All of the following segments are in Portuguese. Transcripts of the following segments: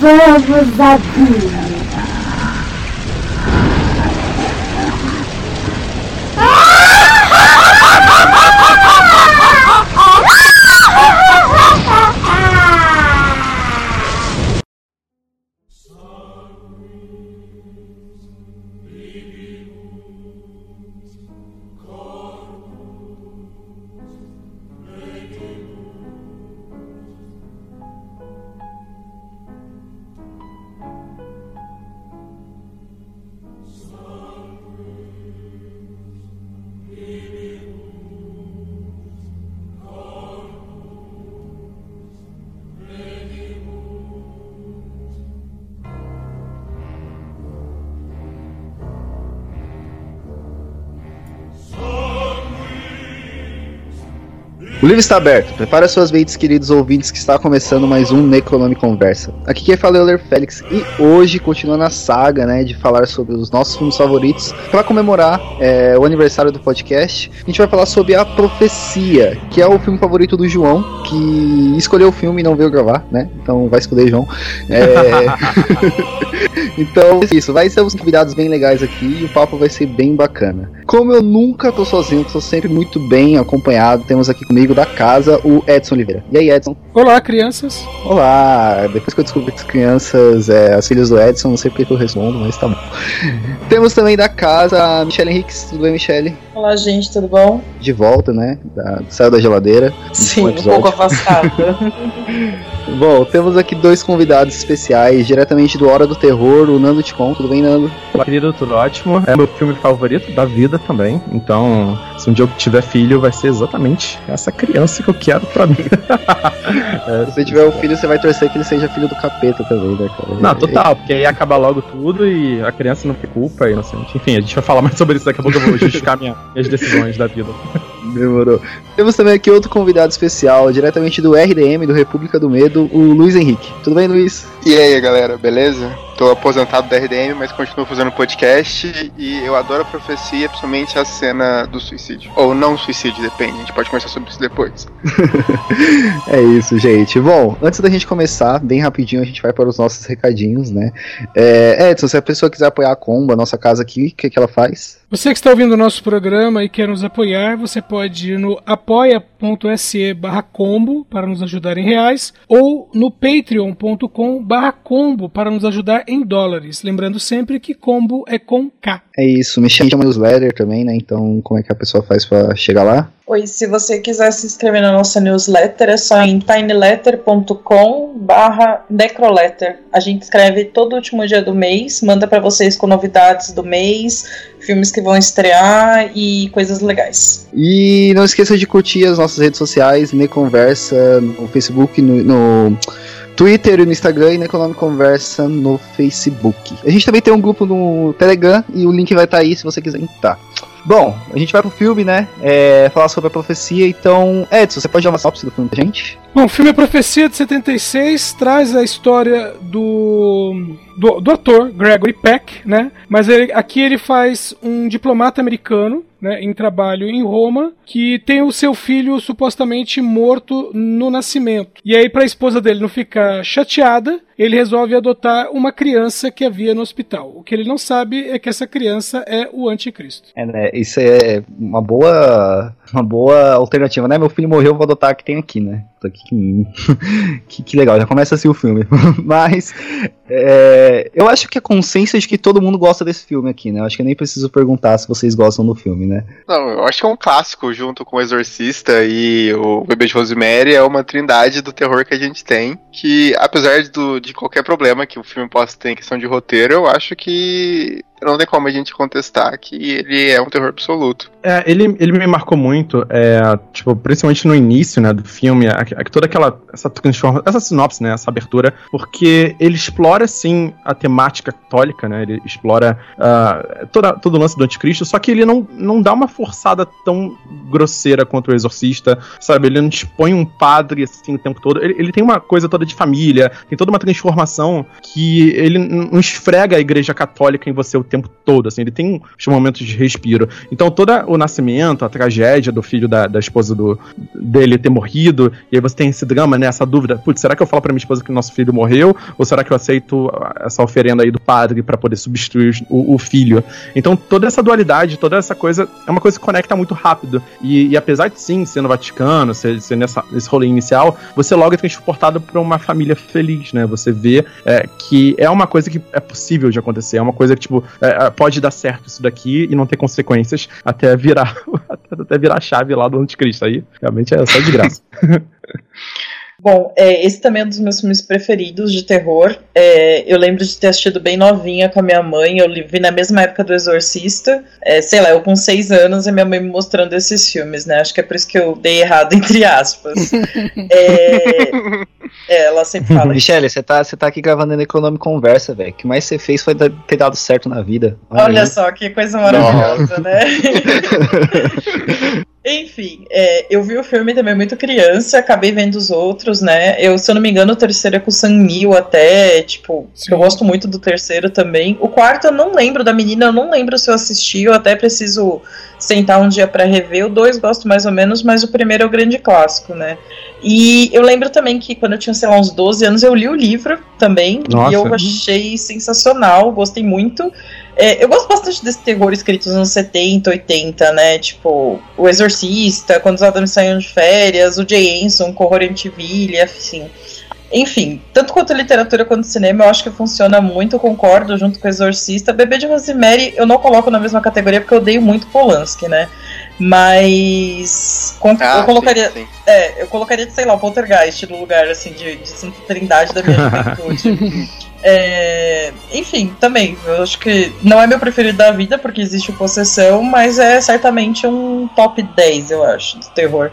Vamos abrir. O livro está aberto. Prepara suas mentes, queridos ouvintes, que está começando mais um Necronome Conversa. Aqui quem fala é o Ler Félix e hoje, continuando a saga, né, de falar sobre os nossos filmes favoritos, para comemorar é, o aniversário do podcast, a gente vai falar sobre A Profecia, que é o filme favorito do João, que escolheu o filme e não veio gravar, né? Então vai escolher, João. É... então, é isso. Vai ser uns convidados bem legais aqui e o papo vai ser bem bacana. Como eu nunca tô sozinho, tô sempre muito bem acompanhado, temos aqui comigo da casa o Edson Oliveira. E aí, Edson? Olá, crianças. Olá! Depois que eu descobri que as crianças, é, as filhas do Edson, não sei porque que eu respondo, mas tá bom. Temos também da casa a Michelle Henriques. Tudo bem, Michelle? Olá, gente, tudo bom? De volta, né? Da, saiu da geladeira. Sim, um pouco afastada. Bom, temos aqui dois convidados especiais, diretamente do Hora do Terror, o Nando Ticon. Tudo bem, Nando? Olá, querido, tudo ótimo. É meu filme favorito da vida também. Então, um dia eu tiver filho, vai ser exatamente essa criança que eu quero pra mim. é, se você tiver um filho, você vai torcer que ele seja filho do capeta também, né, cara? Não, total, porque aí acaba logo tudo e a criança não tem culpa, inocente. Enfim, a gente vai falar mais sobre isso daqui a pouco, eu vou justificar minha, minhas decisões da vida. Demorou. Temos também aqui outro convidado especial, diretamente do RDM, do República do Medo, o Luiz Henrique. Tudo bem, Luiz? E aí, galera, beleza? Tô aposentado da RDM, mas continuo fazendo podcast e eu adoro a profecia, principalmente a cena do suicídio. Ou não suicídio, depende, a gente pode conversar sobre isso depois. é isso, gente. Bom, antes da gente começar, bem rapidinho, a gente vai para os nossos recadinhos, né? É, Edson, se a pessoa quiser apoiar a Comba, a nossa casa aqui, o que, que ela faz? Você que está ouvindo o nosso programa e quer nos apoiar, você pode ir no apoia.se barra combo para nos ajudar em reais ou no patreon.com barra combo para nos ajudar em dólares. Lembrando sempre que combo é com K. É isso, me chama newsletter também, né? Então como é que a pessoa faz para chegar lá? Oi, se você quiser se inscrever na nossa newsletter, é só em tinyletter.com barra necroletter. A gente escreve todo último dia do mês, manda para vocês com novidades do mês, filmes que vão estrear e coisas legais. E não esqueça de curtir as nossas redes sociais, Neconversa, no Facebook, no, no Twitter e no Instagram e na Econome Conversa no Facebook. A gente também tem um grupo no Telegram e o link vai estar tá aí se você quiser entrar. Bom, a gente vai pro filme, né? É, falar sobre a profecia. Então, Edson, você pode dar uma sinopse do filme pra gente? Bom, o filme A Profecia de 76 traz a história do, do, do ator Gregory Peck, né? Mas ele, aqui ele faz um diplomata americano né, em trabalho em Roma, que tem o seu filho supostamente morto no nascimento. E aí, para a esposa dele não ficar chateada, ele resolve adotar uma criança que havia no hospital. O que ele não sabe é que essa criança é o anticristo. É, né, isso é uma boa uma boa alternativa, né? Meu filho morreu, vou adotar que tem aqui, né? Que, que, legal, já começa assim o filme. Mas é, eu acho que a consciência de que todo mundo gosta desse filme aqui, né? Eu acho que eu nem preciso perguntar se vocês gostam do filme, né? Não, eu acho que é um clássico junto com o Exorcista e o Bebê de Rosemary, é uma trindade do terror que a gente tem. Que apesar do, de qualquer problema que o filme possa ter em questão de roteiro, eu acho que não tem como a gente contestar que ele é um terror absoluto. É, ele, ele me marcou muito, é, tipo, principalmente no início, né, do filme, a, a, toda aquela, essa transforma, essa sinopse, né, essa abertura, porque ele explora, sim, a temática católica, né, ele explora uh, toda, todo o lance do anticristo, só que ele não, não dá uma forçada tão grosseira quanto o exorcista, sabe, ele não expõe um padre, assim, o tempo todo, ele, ele tem uma coisa toda de família, tem toda uma transformação que ele não esfrega a igreja católica em você o tempo todo, assim, ele tem uns momentos de respiro. Então, todo o nascimento, a tragédia do filho da, da esposa do, dele ter morrido, e aí você tem esse drama, né, essa dúvida, putz, será que eu falo pra minha esposa que nosso filho morreu, ou será que eu aceito essa oferenda aí do padre para poder substituir o, o, filho? Então, toda essa dualidade, toda essa coisa, é uma coisa que conecta muito rápido. E, e apesar de sim ser no Vaticano, ser, ser nessa, nesse rolê inicial, você logo é transportado para uma família feliz, né? Você vê é, que é uma coisa que é possível de acontecer, é uma coisa que, tipo, é, é pode dar certo isso daqui e não ter consequências até virar até virar a chave lá do anticristo. Aí realmente é só de graça. Bom, é, esse também é um dos meus filmes preferidos de terror. É, eu lembro de ter assistido bem novinha com a minha mãe. Eu vi na mesma época do Exorcista. É, sei lá, eu com seis anos e minha mãe me mostrando esses filmes, né? Acho que é por isso que eu dei errado, entre aspas. É, é, ela sempre fala. Michele, você tá, você tá aqui gravando na Econômico Conversa, velho. O que mais você fez foi ter dado certo na vida. Olha, Olha só, que coisa maravilhosa, né? Enfim, é, eu vi o filme também muito criança, acabei vendo os outros, né? Eu, se eu não me engano, o terceiro é com o Sam Neill até, tipo, Sim. eu gosto muito do terceiro também. O quarto eu não lembro da menina, eu não lembro se eu assisti, eu até preciso sentar um dia para rever. O dois gosto mais ou menos, mas o primeiro é o grande clássico, né? E eu lembro também que quando eu tinha, sei lá, uns 12 anos, eu li o livro também, Nossa. e eu achei sensacional, gostei muito. É, eu gosto bastante desse terror escrito nos anos 70, 80, né? Tipo, O Exorcista, Quando os Adams Saíram de Férias, o Jay Anson, com Horror Antiville, assim. Enfim, tanto quanto literatura quanto cinema, eu acho que funciona muito, concordo, junto com o Exorcista. Bebê de Rosemary eu não coloco na mesma categoria porque eu odeio muito Polanski, né? Mas. Ah, eu colocaria. Sim, sim. É, eu colocaria, sei lá, o Poltergeist no lugar, assim, de, de Santa Trindade da minha juventude. É, enfim, também, eu acho que não é meu preferido da vida, porque existe o Possessão, mas é certamente um top 10, eu acho, do terror.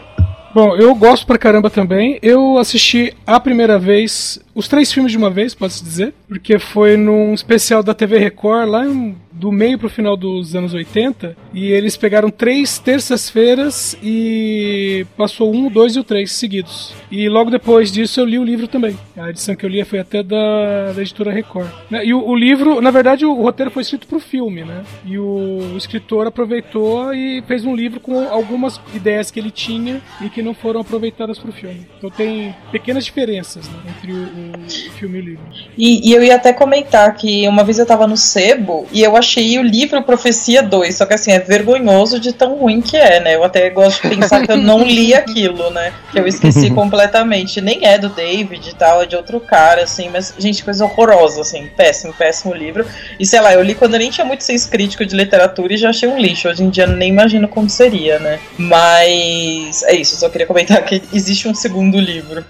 Bom, eu gosto pra caramba também. Eu assisti a primeira vez os três filmes de uma vez, pode-se dizer, porque foi num especial da TV Record lá em do meio pro final dos anos 80, e eles pegaram três terças-feiras e passou um, dois e o três seguidos. E logo depois disso eu li o livro também. A edição que eu li foi até da, da editora Record. Né, e o, o, livro, na verdade, o roteiro foi escrito pro filme, né? E o, o, escritor aproveitou e fez um livro com algumas ideias que ele tinha e que não foram aproveitadas pro filme. Então tem pequenas diferenças né, entre o, o, filme e o livro. E, e eu ia até comentar que uma vez eu tava no Sebo e eu achei achei o livro Profecia 2, só que assim, é vergonhoso de tão ruim que é, né? Eu até gosto de pensar que eu não li aquilo, né? Que eu esqueci completamente. Nem é do David e tal, é de outro cara, assim, mas, gente, coisa horrorosa, assim, péssimo, péssimo livro. E sei lá, eu li quando eu nem tinha muito senso crítico de literatura e já achei um lixo. Hoje em dia nem imagino como seria, né? Mas é isso, só queria comentar que existe um segundo livro.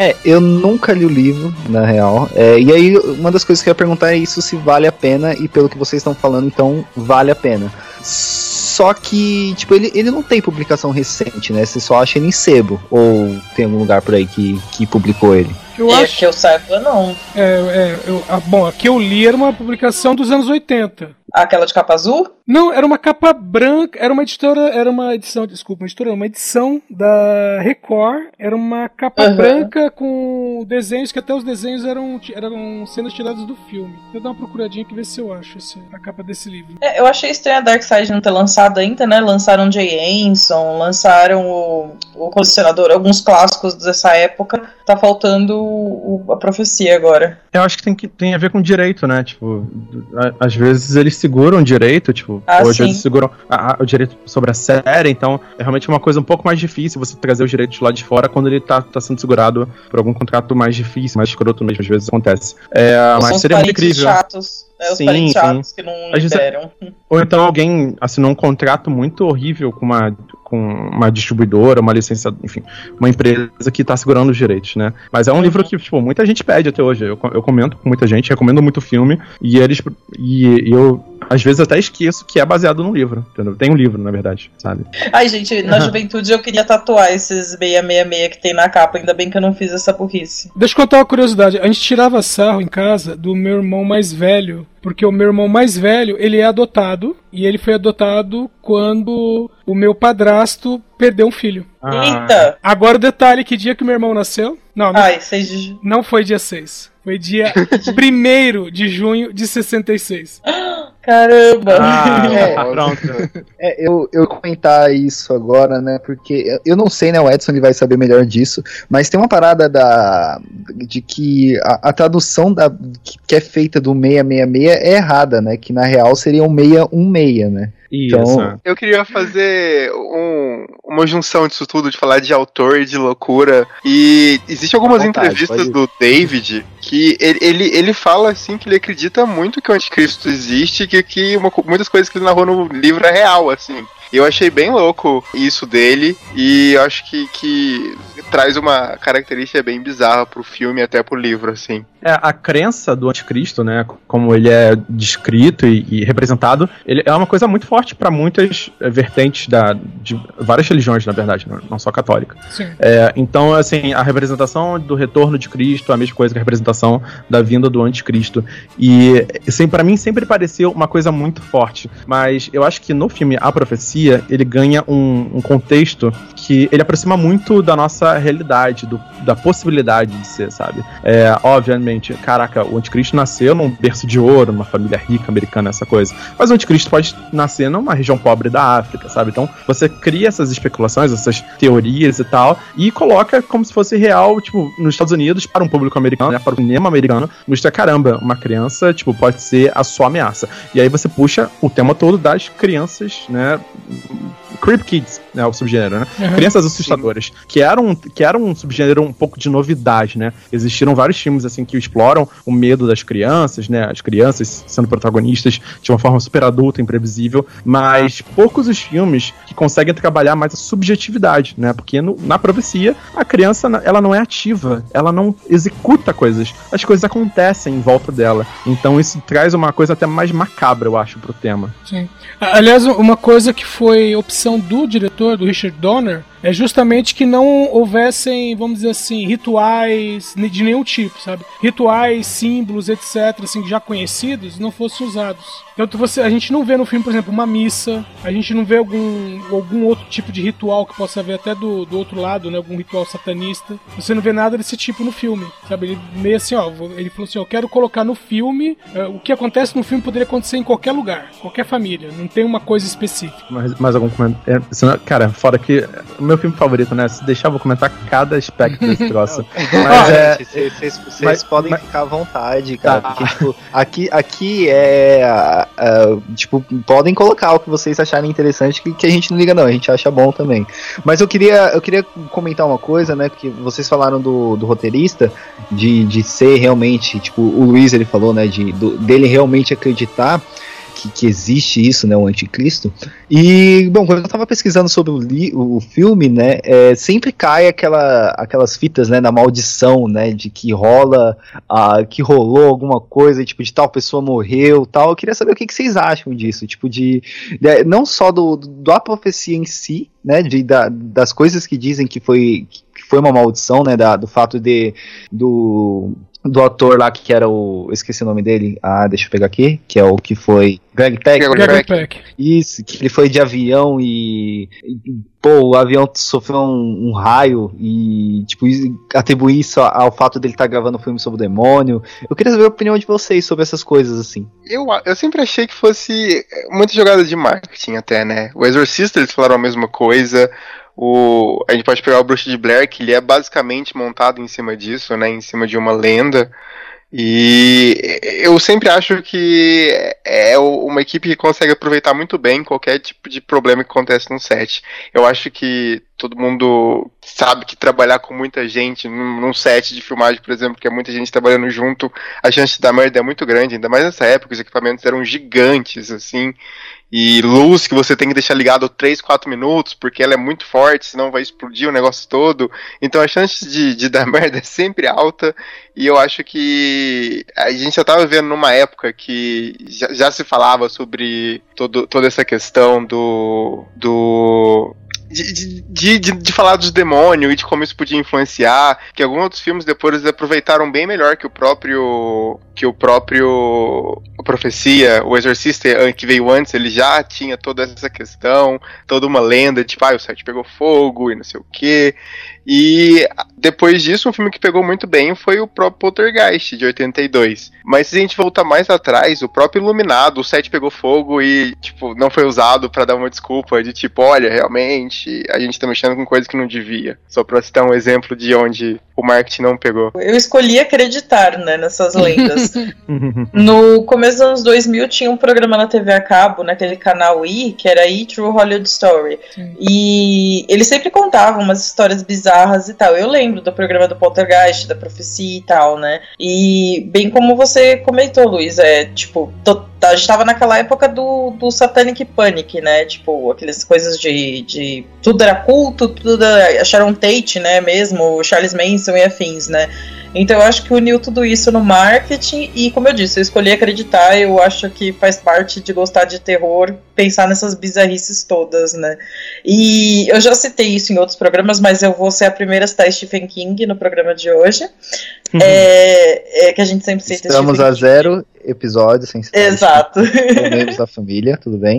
É, eu nunca li o livro, na real. É, e aí, uma das coisas que eu ia perguntar é isso se vale a pena, e pelo que vocês estão falando, então vale a pena. Só que, tipo, ele, ele não tem publicação recente, né? Você só acha ele em sebo. Ou tem algum lugar por aí que, que publicou ele? Eu é, acho que eu saiba, não. É, é eu, a, bom, a que eu li era uma publicação dos anos 80. Aquela de capa azul? Não, era uma capa branca, era uma editora, era uma edição, desculpa, uma editora, uma edição da Record, era uma capa uhum. branca com desenhos, que até os desenhos eram, eram cenas tiradas do filme. Eu dar uma procuradinha aqui ver se eu acho esse, a capa desse livro. É, eu achei estranho a Dark Side não ter lançado ainda, né? Lançaram Jay Anson, lançaram o, o Colecionador, alguns clássicos dessa época. Tá faltando o, a profecia agora. Eu acho que tem, que tem a ver com direito, né? Tipo, a, às vezes eles seguram direito, tipo, ah, hoje sim. eles seguram a, a, o direito sobre a série, então é realmente uma coisa um pouco mais difícil você trazer os direitos lá de fora quando ele tá, tá sendo segurado por algum contrato mais difícil, mais escroto mesmo, às vezes acontece. É, mas seria muito incrível. Chatos. É, os sim, sim. que não liberam. Ou então alguém assinou um contrato muito horrível com uma, com uma distribuidora, uma licença, enfim, uma empresa que está segurando os direitos, né? Mas é um livro que, tipo, muita gente pede até hoje. Eu, eu comento com muita gente, recomendo muito o filme, e eles. E, e eu às vezes até esqueço que é baseado num livro. Entendeu? Tem um livro, na verdade, sabe? Ai, gente, na juventude eu queria tatuar esses 666 que tem na capa. Ainda bem que eu não fiz essa burrice. Deixa eu contar uma curiosidade. A gente tirava sarro em casa do meu irmão mais velho, porque o meu irmão mais velho, ele é adotado, e ele foi adotado quando o meu padrasto perdeu um filho. Ah. Eita! Agora o detalhe, que dia que meu irmão nasceu? Não, não, Ai, vocês. não foi dia 6. Foi dia 1 de junho de 66. Caramba! Ah, É. pronto. É, eu, eu comentar isso agora, né? Porque eu- eu não sei, né? O Edson ele vai saber melhor disso, mas tem uma parada da de que a, a tradução da, que, que é feita do 666 é errada, né? Que na real seria um 616, né? Isso. Então- Eu queria fazer um- uma junção disso tudo, de falar de autor e de loucura. E existe algumas vontade, entrevistas do David que ele, ele, ele fala assim que ele acredita muito que o anticristo existe, que, que uma muitas coisas que ele narrou no livro é real, assim. E eu achei bem louco isso dele, e acho que, que traz uma característica bem bizarra pro filme e até pro livro, assim. É, a crença do anticristo, né, como ele é descrito e, e representado, ele é uma coisa muito forte para muitas eh, vertentes da, de várias religiões, na verdade, não, não só católica. É, então, assim, a representação do retorno de Cristo é a mesma coisa que a representação da vinda do anticristo. E, assim, para mim sempre pareceu uma coisa muito forte. Mas eu acho que no filme A Profecia, ele ganha um, um contexto que ele aproxima muito da nossa realidade, do- da possibilidade de ser, sabe? É, obviamente, caraca, o anticristo nasceu num berço de ouro, numa família rica americana, essa coisa. Mas o anticristo pode nascer numa região pobre da África, sabe? Então você cria essas especulações, essas teorias e tal, e coloca como se fosse real, tipo, nos Estados Unidos, para um público americano, né? Para o cinema americano, mostra, caramba, uma criança, tipo, pode ser a sua ameaça. E aí você puxa o tema todo das crianças, né? Creep Kids, né? O subgênero, né? Uhum. Crianças assustadoras, que era, um, que era um subgênero um pouco de novidade, né? Existiram vários filmes assim que exploram o medo das crianças, né? As crianças sendo protagonistas de uma forma super adulta, imprevisível, mas poucos os filmes que conseguem trabalhar mais a subjetividade, né? Porque no- na profecia a criança ela não é ativa, ela não executa coisas, as coisas acontecem em volta dela. Então isso traz uma coisa até mais macabra, eu acho, pro tema. Sim. Aliás, uma coisa que foi opção do diretor, do Richard Donner, é justamente que não houvessem, vamos dizer assim, rituais de nenhum tipo, sabe? Rituais, símbolos, etc., assim, já conhecidos, não fossem usados. Então você, a gente não vê no filme, por exemplo, uma missa, a gente não vê algum, algum outro tipo de ritual que possa haver até do, do outro lado, né? Algum ritual satanista. Você não vê nada desse tipo no filme, sabe? Ele meio assim, ó, ele falou assim, eu quero colocar no filme, eh, o que acontece no filme poderia acontecer em qualquer lugar, qualquer família, não tem uma coisa específica. Mais, mais algum comentário? É, cara, fora que. Meu filme favorito, né? Se deixar, eu vou comentar cada aspecto desse troço. Mas é. Vocês- podem mas- ficar à vontade, cara. Tá. Porque, tipo, aqui, aqui é. ah, tipo, podem colocar o que vocês acharem interessante, que, que a gente não liga, não. A gente acha bom também. Mas eu queria, eu queria comentar uma coisa, né? Porque vocês falaram do, do roteirista, de, de ser realmente, tipo, o Luiz ele falou, né? De, do- dele realmente acreditar. Que, que existe isso, né, o anticristo. E, bom, quando eu tava pesquisando sobre o, li- o filme, né, é, sempre cai aquela, aquelas fitas, né, da maldição, né, de que rola, ah, que rolou alguma coisa, tipo, de tal pessoa morreu, tal. Eu queria saber o que, que vocês acham disso, tipo, de, de- não só do, do- da profecia em si, né, de, da- das coisas que dizem que foi, que foi uma maldição, né, da, do fato de, do, do ator lá que era o, eu esqueci o nome dele, ah, deixa eu pegar aqui, que é o que foi, Greg Peck, Greg Gregory Peck. Isso, que ele foi de avião e. Pô, o avião sofreu um, um raio e, tipo, isso- atribuir isso ao fato dele estar gravando um filme sobre o demônio. Eu queria saber a opinião de vocês sobre essas coisas, assim. Eu, eu sempre achei que fosse muita jogada de marketing até, né? O Exorcista eles falaram a mesma coisa. O, a gente pode pegar o Bruxo de Blair, que ele é basicamente montado em cima disso, né? Em cima de uma lenda. E eu sempre acho que é uma equipe que consegue aproveitar muito bem qualquer tipo de problema que acontece no set. Eu acho que todo mundo sabe que trabalhar com muita gente num, num set de filmagem, por exemplo, que é muita gente trabalhando junto, a chance dar merda é muito grande, ainda mais nessa época, os equipamentos eram gigantes, assim, e luz que você tem que deixar ligado 3, 4 minutos, porque ela é muito forte, senão vai explodir o negócio todo. Então a chance de, de dar merda é sempre alta, e eu acho que a gente já estava vivendo numa época que já, já se falava sobre todo, toda essa questão do. do de, de, de, de, falar dos demônios e de como isso podia influenciar, que alguns outros filmes depois eles aproveitaram bem melhor que o próprio que o próprio a Profecia, o Exorcista que veio antes, ele já tinha toda essa questão, toda uma lenda, tipo, ah, o site pegou fogo e não sei o que. E depois disso, um filme que pegou muito bem foi o próprio Poltergeist, de 82. Mas se a gente voltar mais atrás, o próprio Iluminado, o set pegou fogo e, tipo, não foi usado para dar uma desculpa de tipo, olha, realmente, a gente tá mexendo com coisa que não devia. Só pra citar um exemplo de onde o marketing não pegou. Eu escolhi acreditar, né, nessas lendas. no começo dos anos 2000 tinha um programa na TV a cabo, naquele canal I, que era I True Hollywood Story. Sim. E eles sempre contavam umas histórias bizarras e tal. Eu lembro do programa do Poltergeist, da profecia e tal, né? E bem como você comentou, Luiz, é tipo, a gente tava naquela época do, do Satanic Panic, né? Tipo, aquelas coisas de, de. Tudo era culto, tudo era. Sharon Tate, né? Mesmo, Charles Manson e afins, né? Então eu acho que uniu tudo isso no marketing e, como eu disse, eu escolhi acreditar. Eu acho que faz parte de gostar de terror pensar nessas bizarrices todas, né? E eu já citei isso em outros programas, mas eu vou ser a primeira a citar Stephen King no programa de hoje. Uhum. É, é, que a gente sempre cita Estamos Stephen a King. zero episódios sem citar Exato. membros da família, tudo bem?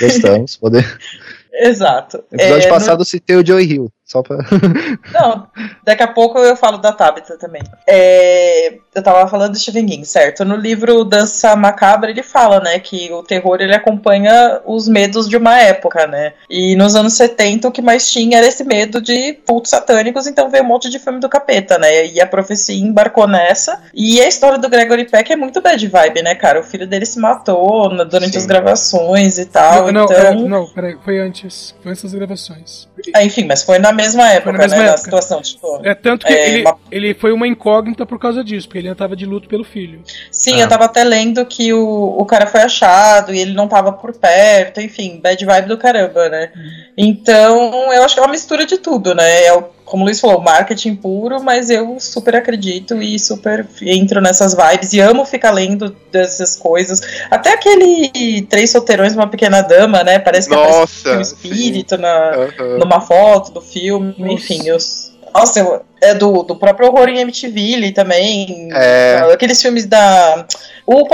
Gostamos. Poder... Exato. episódio é, passado no... citei o Joey Hill. Só pra. Não, daqui a pouco eu falo da Tabitha também. É, eu tava falando do Stephen King, certo? No livro Dança Macabra ele fala, né, que o terror ele acompanha os medos de uma época, né? E nos anos 70 o que mais tinha era esse medo de cultos satânicos, então veio um monte de filme do capeta, né? E a profecia embarcou nessa. E a história do Gregory Peck é muito bad vibe, né, cara? O filho dele se matou durante Sim. as gravações e tal. Não, então... é, não, peraí, foi antes. Foi antes das gravações. Ah, enfim, mas foi na mesma época, na mesma né? Época. Na situação, tipo. É tanto que é, ele, uma... ele foi uma incógnita por causa disso, porque ele ainda tava de luto pelo filho. Sim, ah. eu tava até lendo que o, o cara foi achado e ele não tava por perto, enfim, bad vibe do caramba, né? Hum. Então, eu acho que é uma mistura de tudo, né? É o como o Luiz falou, marketing puro, mas eu super acredito e super entro nessas vibes e amo ficar lendo dessas coisas. Até aquele Três Solteirões uma Pequena Dama, né? Parece que Nossa, um espírito na, uhum. numa foto do filme. Nossa. Enfim, eu. Nossa, é do, do próprio horror em MTV também. É. Aqueles filmes da. O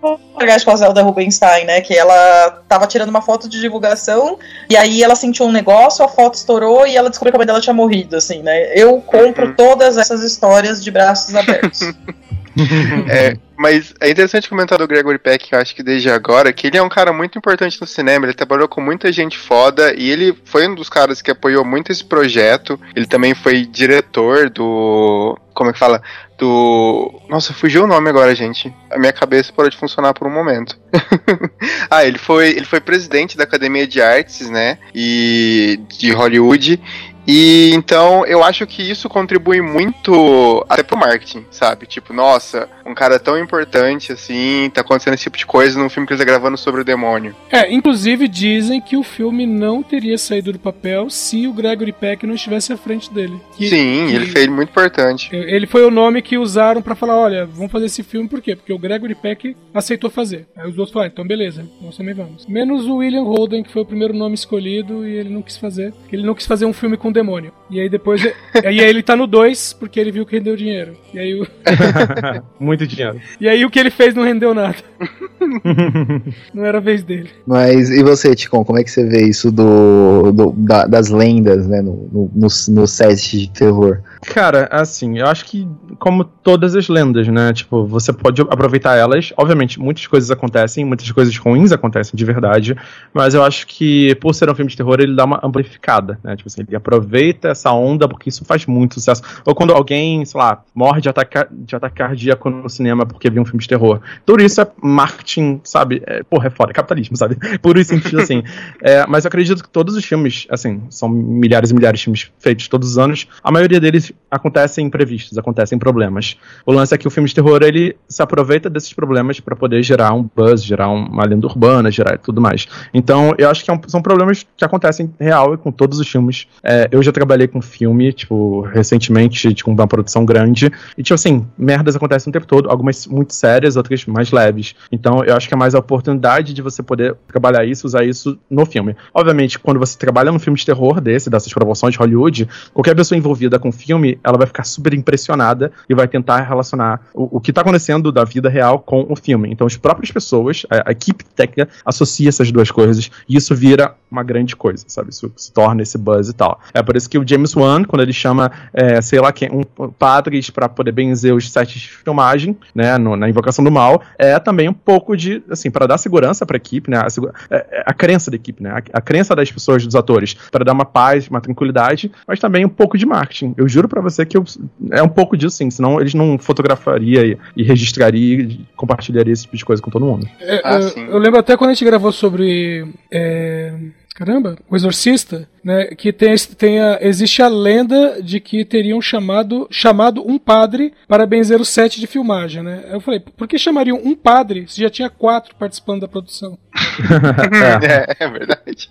Poltergeist com a Zelda Rubinstein, né? Que ela tava tirando uma foto de divulgação e aí ela sentiu um negócio, a foto estourou e ela descobriu que a mãe dela tinha morrido, assim, né? Eu compro uhum. todas essas histórias de braços abertos. é, mas é interessante comentar do Gregory Peck, que eu acho que desde agora, que ele é um cara muito importante no cinema, ele trabalhou com muita gente foda e ele foi um dos caras que apoiou muito esse projeto. Ele também foi diretor do. Como é que fala? Do. Nossa, fugiu o nome agora, gente. A minha cabeça parou de funcionar por um momento. ah, ele foi, ele foi presidente da Academia de Artes, né? E de Hollywood. E então eu acho que isso contribui muito até pro marketing, sabe? Tipo, nossa, um cara tão importante assim, tá acontecendo esse tipo de coisa num filme que ele tá gravando sobre o demônio. É, inclusive dizem que o filme não teria saído do papel se o Gregory Peck não estivesse à frente dele. Que, Sim, que ele fez muito importante. Ele foi o nome que usaram para falar, olha, vamos fazer esse filme por quê? Porque o Gregory Peck aceitou fazer. Aí os outros falaram, então beleza, nós também vamos. Menos o William Holden, que foi o primeiro nome escolhido e ele não quis fazer. Ele não quis fazer um filme com demônio. E aí depois. aí ele tá no 2 porque ele viu que rendeu dinheiro. E aí o... Muito dinheiro. E aí o que ele fez não rendeu nada. não era a vez dele. Mas e você, Ticon, como é que você vê isso do, do da, das lendas, né, no, no, no, no set de terror? Cara, assim, eu acho que como todas as lendas, né? Tipo, você pode aproveitar elas. Obviamente, muitas coisas acontecem, muitas coisas ruins acontecem de verdade, mas eu acho que por ser um filme de terror, ele dá uma amplificada, né? Tipo assim, ele aproveita essa onda porque isso faz muito sucesso. Ou quando alguém, sei lá, morre de ataque, de ataque cardíaco no cinema porque viu um filme de terror. Tudo isso é marketing sabe? É, porra, é foda, é capitalismo, sabe? Puro e simples assim. É, mas eu acredito que todos os filmes, assim, são milhares e milhares de filmes feitos todos os anos, a maioria deles acontecem imprevistos, acontecem problemas. O lance é que o filme de terror, ele se aproveita desses problemas para poder gerar um buzz, gerar uma lenda urbana, gerar tudo mais. Então, eu acho que é são problemas que acontecem real e com todos os filmes. É, eu já trabalhei com filme, tipo, recentemente, tipo, uma produção grande, e, tipo assim, merdas acontecem o tempo todo, algumas muito sérias, outras mais leves. Então, eu acho que é mais a oportunidade de você poder trabalhar isso, usar isso no filme. Obviamente, quando você trabalha num filme de terror desse, dessas proporções de Hollywood, qualquer pessoa envolvida com o filme, ela vai ficar super impressionada e vai tentar relacionar o, o que está acontecendo da vida real com o filme. Então, as próprias pessoas, a, a equipe técnica, associa essas duas coisas e isso vira uma grande coisa, sabe? Isso se torna esse buzz e tal. É por isso que o James Wan, quando ele chama, é, sei lá, quem, um, padres para poder benzer os sets de filmagem, né, no, na Invocação do Mal, é também um pouco de, assim, para dar segurança para a equipe, né, a, a, é, é a, crença da equipe, né, a, a crença das pessoas, dos atores, para dar uma paz, uma tranquilidade, mas também um pouco de marketing. Eu juro para você que eu, é um pouco disso, sim, senão eles não fotografaria e, e registraria e compartilharia esse tipo de coisa com todo mundo. É, ah, eu, eu, lembro até quando a gente gravou sobre. É, caramba, o Exorcista, né, que tem, tem a, existe a lenda de que teriam chamado, chamado um padre para benzer o set de filmagem, né? Eu falei, por que chamariam um padre se já tinha quatro participando da produção? é, é verdade.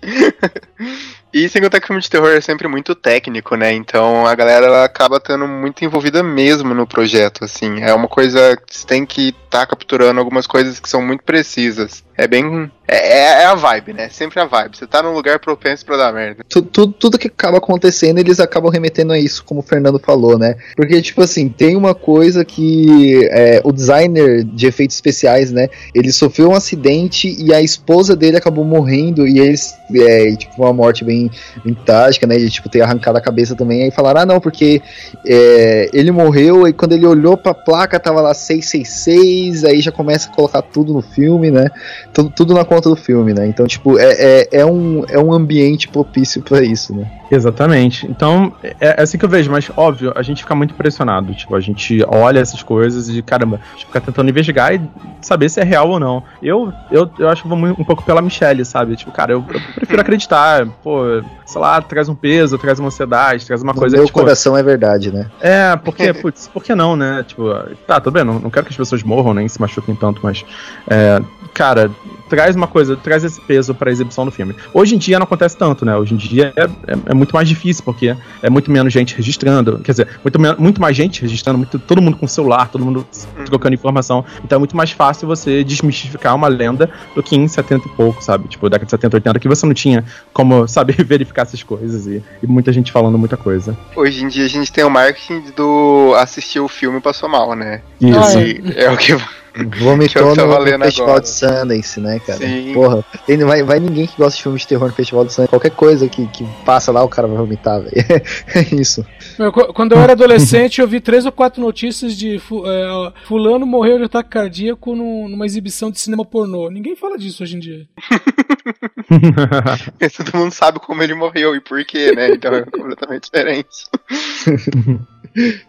E sem contar que o filme de terror é sempre muito técnico, né? Então a galera acaba estando muito envolvida mesmo no projeto, assim. É uma coisa que você tem que estar tá capturando algumas coisas que são muito precisas. É bem. É, é, é, a vibe, né? Sempre a vibe. Você tá num lugar propenso pra dar merda. Tudo, tudo que acaba acontecendo, eles acabam remetendo a isso, como o Fernando falou, né? Porque, tipo assim, tem uma coisa que é, o designer de efeitos especiais, né? Ele sofreu um acidente e a esposa dele acabou morrendo e eles. É, tipo, uma morte bem bem, trágica, né? De tipo, ter arrancado a cabeça também. Aí falaram, ah, não, porque é, ele morreu e quando ele olhou pra placa tava lá 666, aí já começa a colocar tudo no filme, né? Tudo, tudo na conta do filme, né? Então, tipo, é, é, é um, é um ambiente propício para isso, né? Exatamente. Então, é, é, assim que eu vejo, mas óbvio, a gente fica muito impressionado. Tipo, a gente olha essas coisas e, caramba, a gente fica tentando investigar e saber se é real ou não. Eu, eu, eu acho que vou um pouco pela Michelle, sabe? Tipo, cara, eu, eu prefiro acreditar, pô, sei lá, traz um peso, traz uma ansiedade, traz uma no coisa. Meu tipo, coração é verdade, né? É, porque, putz, por que não, né? Tipo, tá, tudo bem, não, não quero que as pessoas morram nem se machuquem tanto, mas. É, cara, traz uma coisa, traz esse peso pra exibição do filme. Hoje em dia não acontece tanto, né? Hoje em dia é, é, é muito mais difícil, porque é muito menos gente registrando, quer dizer, muito, muito mais gente registrando, muito, todo mundo com celular, todo mundo trocando informação. Então é muito mais fácil você desmistificar uma lenda do que em 70 e pouco, sabe? Tipo, década de 70, 80, que você não tinha como, sabe, verificar essas coisas e, e muita gente falando muita coisa. Hoje em dia a gente tem o marketing do assistir o filme passou mal, né? Isso. E é o que Vomitou no, no Festival agora. de Sundance, né, cara? Sim. Porra, tem, vai, vai ninguém que gosta de filme de terror no Festival de Sundance. Qualquer coisa que, que passa lá, o cara vai vomitar, velho. é isso. Meu, quando eu era adolescente, eu vi três ou quatro notícias de é, fulano morreu de ataque cardíaco numa exibição de cinema pornô. Ninguém fala disso hoje em dia. Todo mundo sabe como ele morreu e por quê, né? Então é completamente diferente.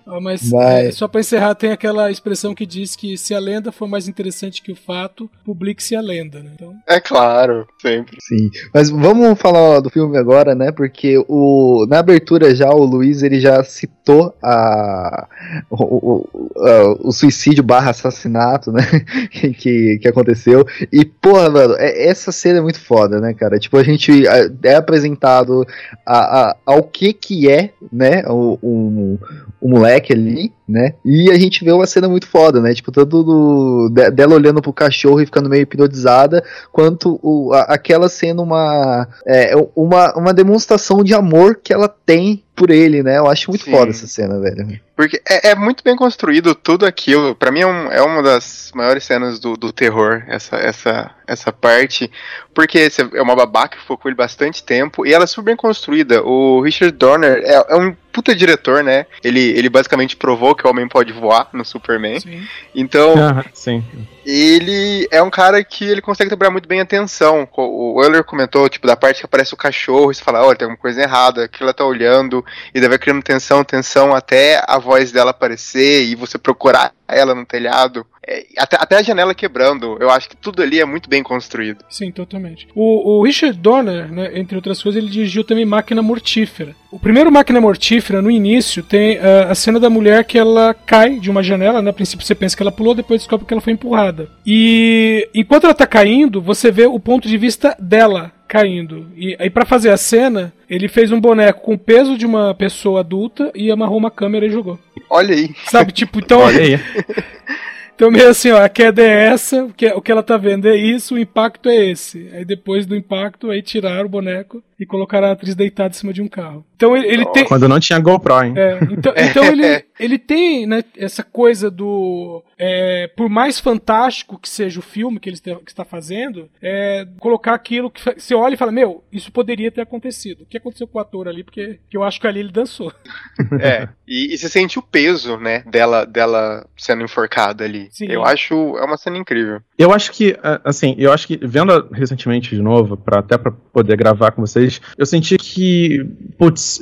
Ah, mas é, só para encerrar, tem aquela expressão que diz que se a lenda for mais interessante que o fato, publique-se a lenda, né? Então... É claro, sempre. Sim. Mas vamos falar do filme agora, né? Porque o, na abertura já o Luiz ele já citou a, o, o, o suicídio barra assassinato, né? que, que aconteceu. E, porra, mano, é, essa cena é muito foda, né, cara? Tipo, a gente é apresentado a, a, ao que que é, né? O, o, o moleque ali, né? E a gente vê uma cena muito foda, né? Tipo, tanto do, dela olhando pro cachorro e ficando meio hipnotizada, quanto o, a, aquela sendo uma, é, uma, uma demonstração de amor que ela tem por ele, né? Eu acho muito Sim. foda essa cena, velho. Porque é, é muito bem construído tudo aquilo. para mim é, um, é, uma das maiores cenas do, do terror, essa, essa, essa parte. Porque é uma babá que ficou com ele bastante tempo e ela é super bem construída. O Richard Donner é, é um puta diretor, né? Ele, ele basicamente provou que o homem pode voar no Superman. Sim. Então, sim. Ele é um cara que ele consegue trabalhar muito bem a atenção. O Euler comentou, tipo, da parte que aparece o cachorro, e você fala, olha, tem alguma coisa errada, que ela tá olhando, e daí vai criando tensão, tensão, até a voz dela aparecer e você procurar ela no telhado, é, até, até a janela quebrando. Eu acho que tudo ali é muito bem construído. Sim, totalmente. O, o Richard Donner, né, entre outras coisas, ele dirigiu também Máquina Mortífera. O primeiro Máquina Mortífera, no início, tem uh, a cena da mulher que ela cai de uma janela, né? A princípio você pensa que ela pulou, depois descobre que ela foi empurrada. E enquanto ela tá caindo, você vê o ponto de vista dela caindo. E aí para fazer a cena, ele fez um boneco com o peso de uma pessoa adulta e amarrou uma câmera e jogou. Olha aí. Sabe, tipo, então. Olha aí. Então, meio assim, ó, a queda é essa, o que, o que ela tá vendo é isso, o impacto é esse. Aí depois do impacto, aí tiraram o boneco e colocaram a atriz deitada em cima de um carro. Então ele, ele tem. Quando não tinha GoPro, hein? É, então, então ele, ele tem né, essa coisa do. É, por mais fantástico que seja o filme que ele está, fazendo, é, colocar aquilo que você olha e fala: Meu, isso poderia ter acontecido. O que aconteceu com o ator ali? Porque, eu acho que ali ele dançou. É, e, e você sente o peso, né, dela, dela sendo enforcada ali. Sim. Eu acho. É uma cena incrível. Eu acho que, assim, eu acho que, vendo recentemente de novo, para até pra poder gravar com vocês, eu senti que, putz,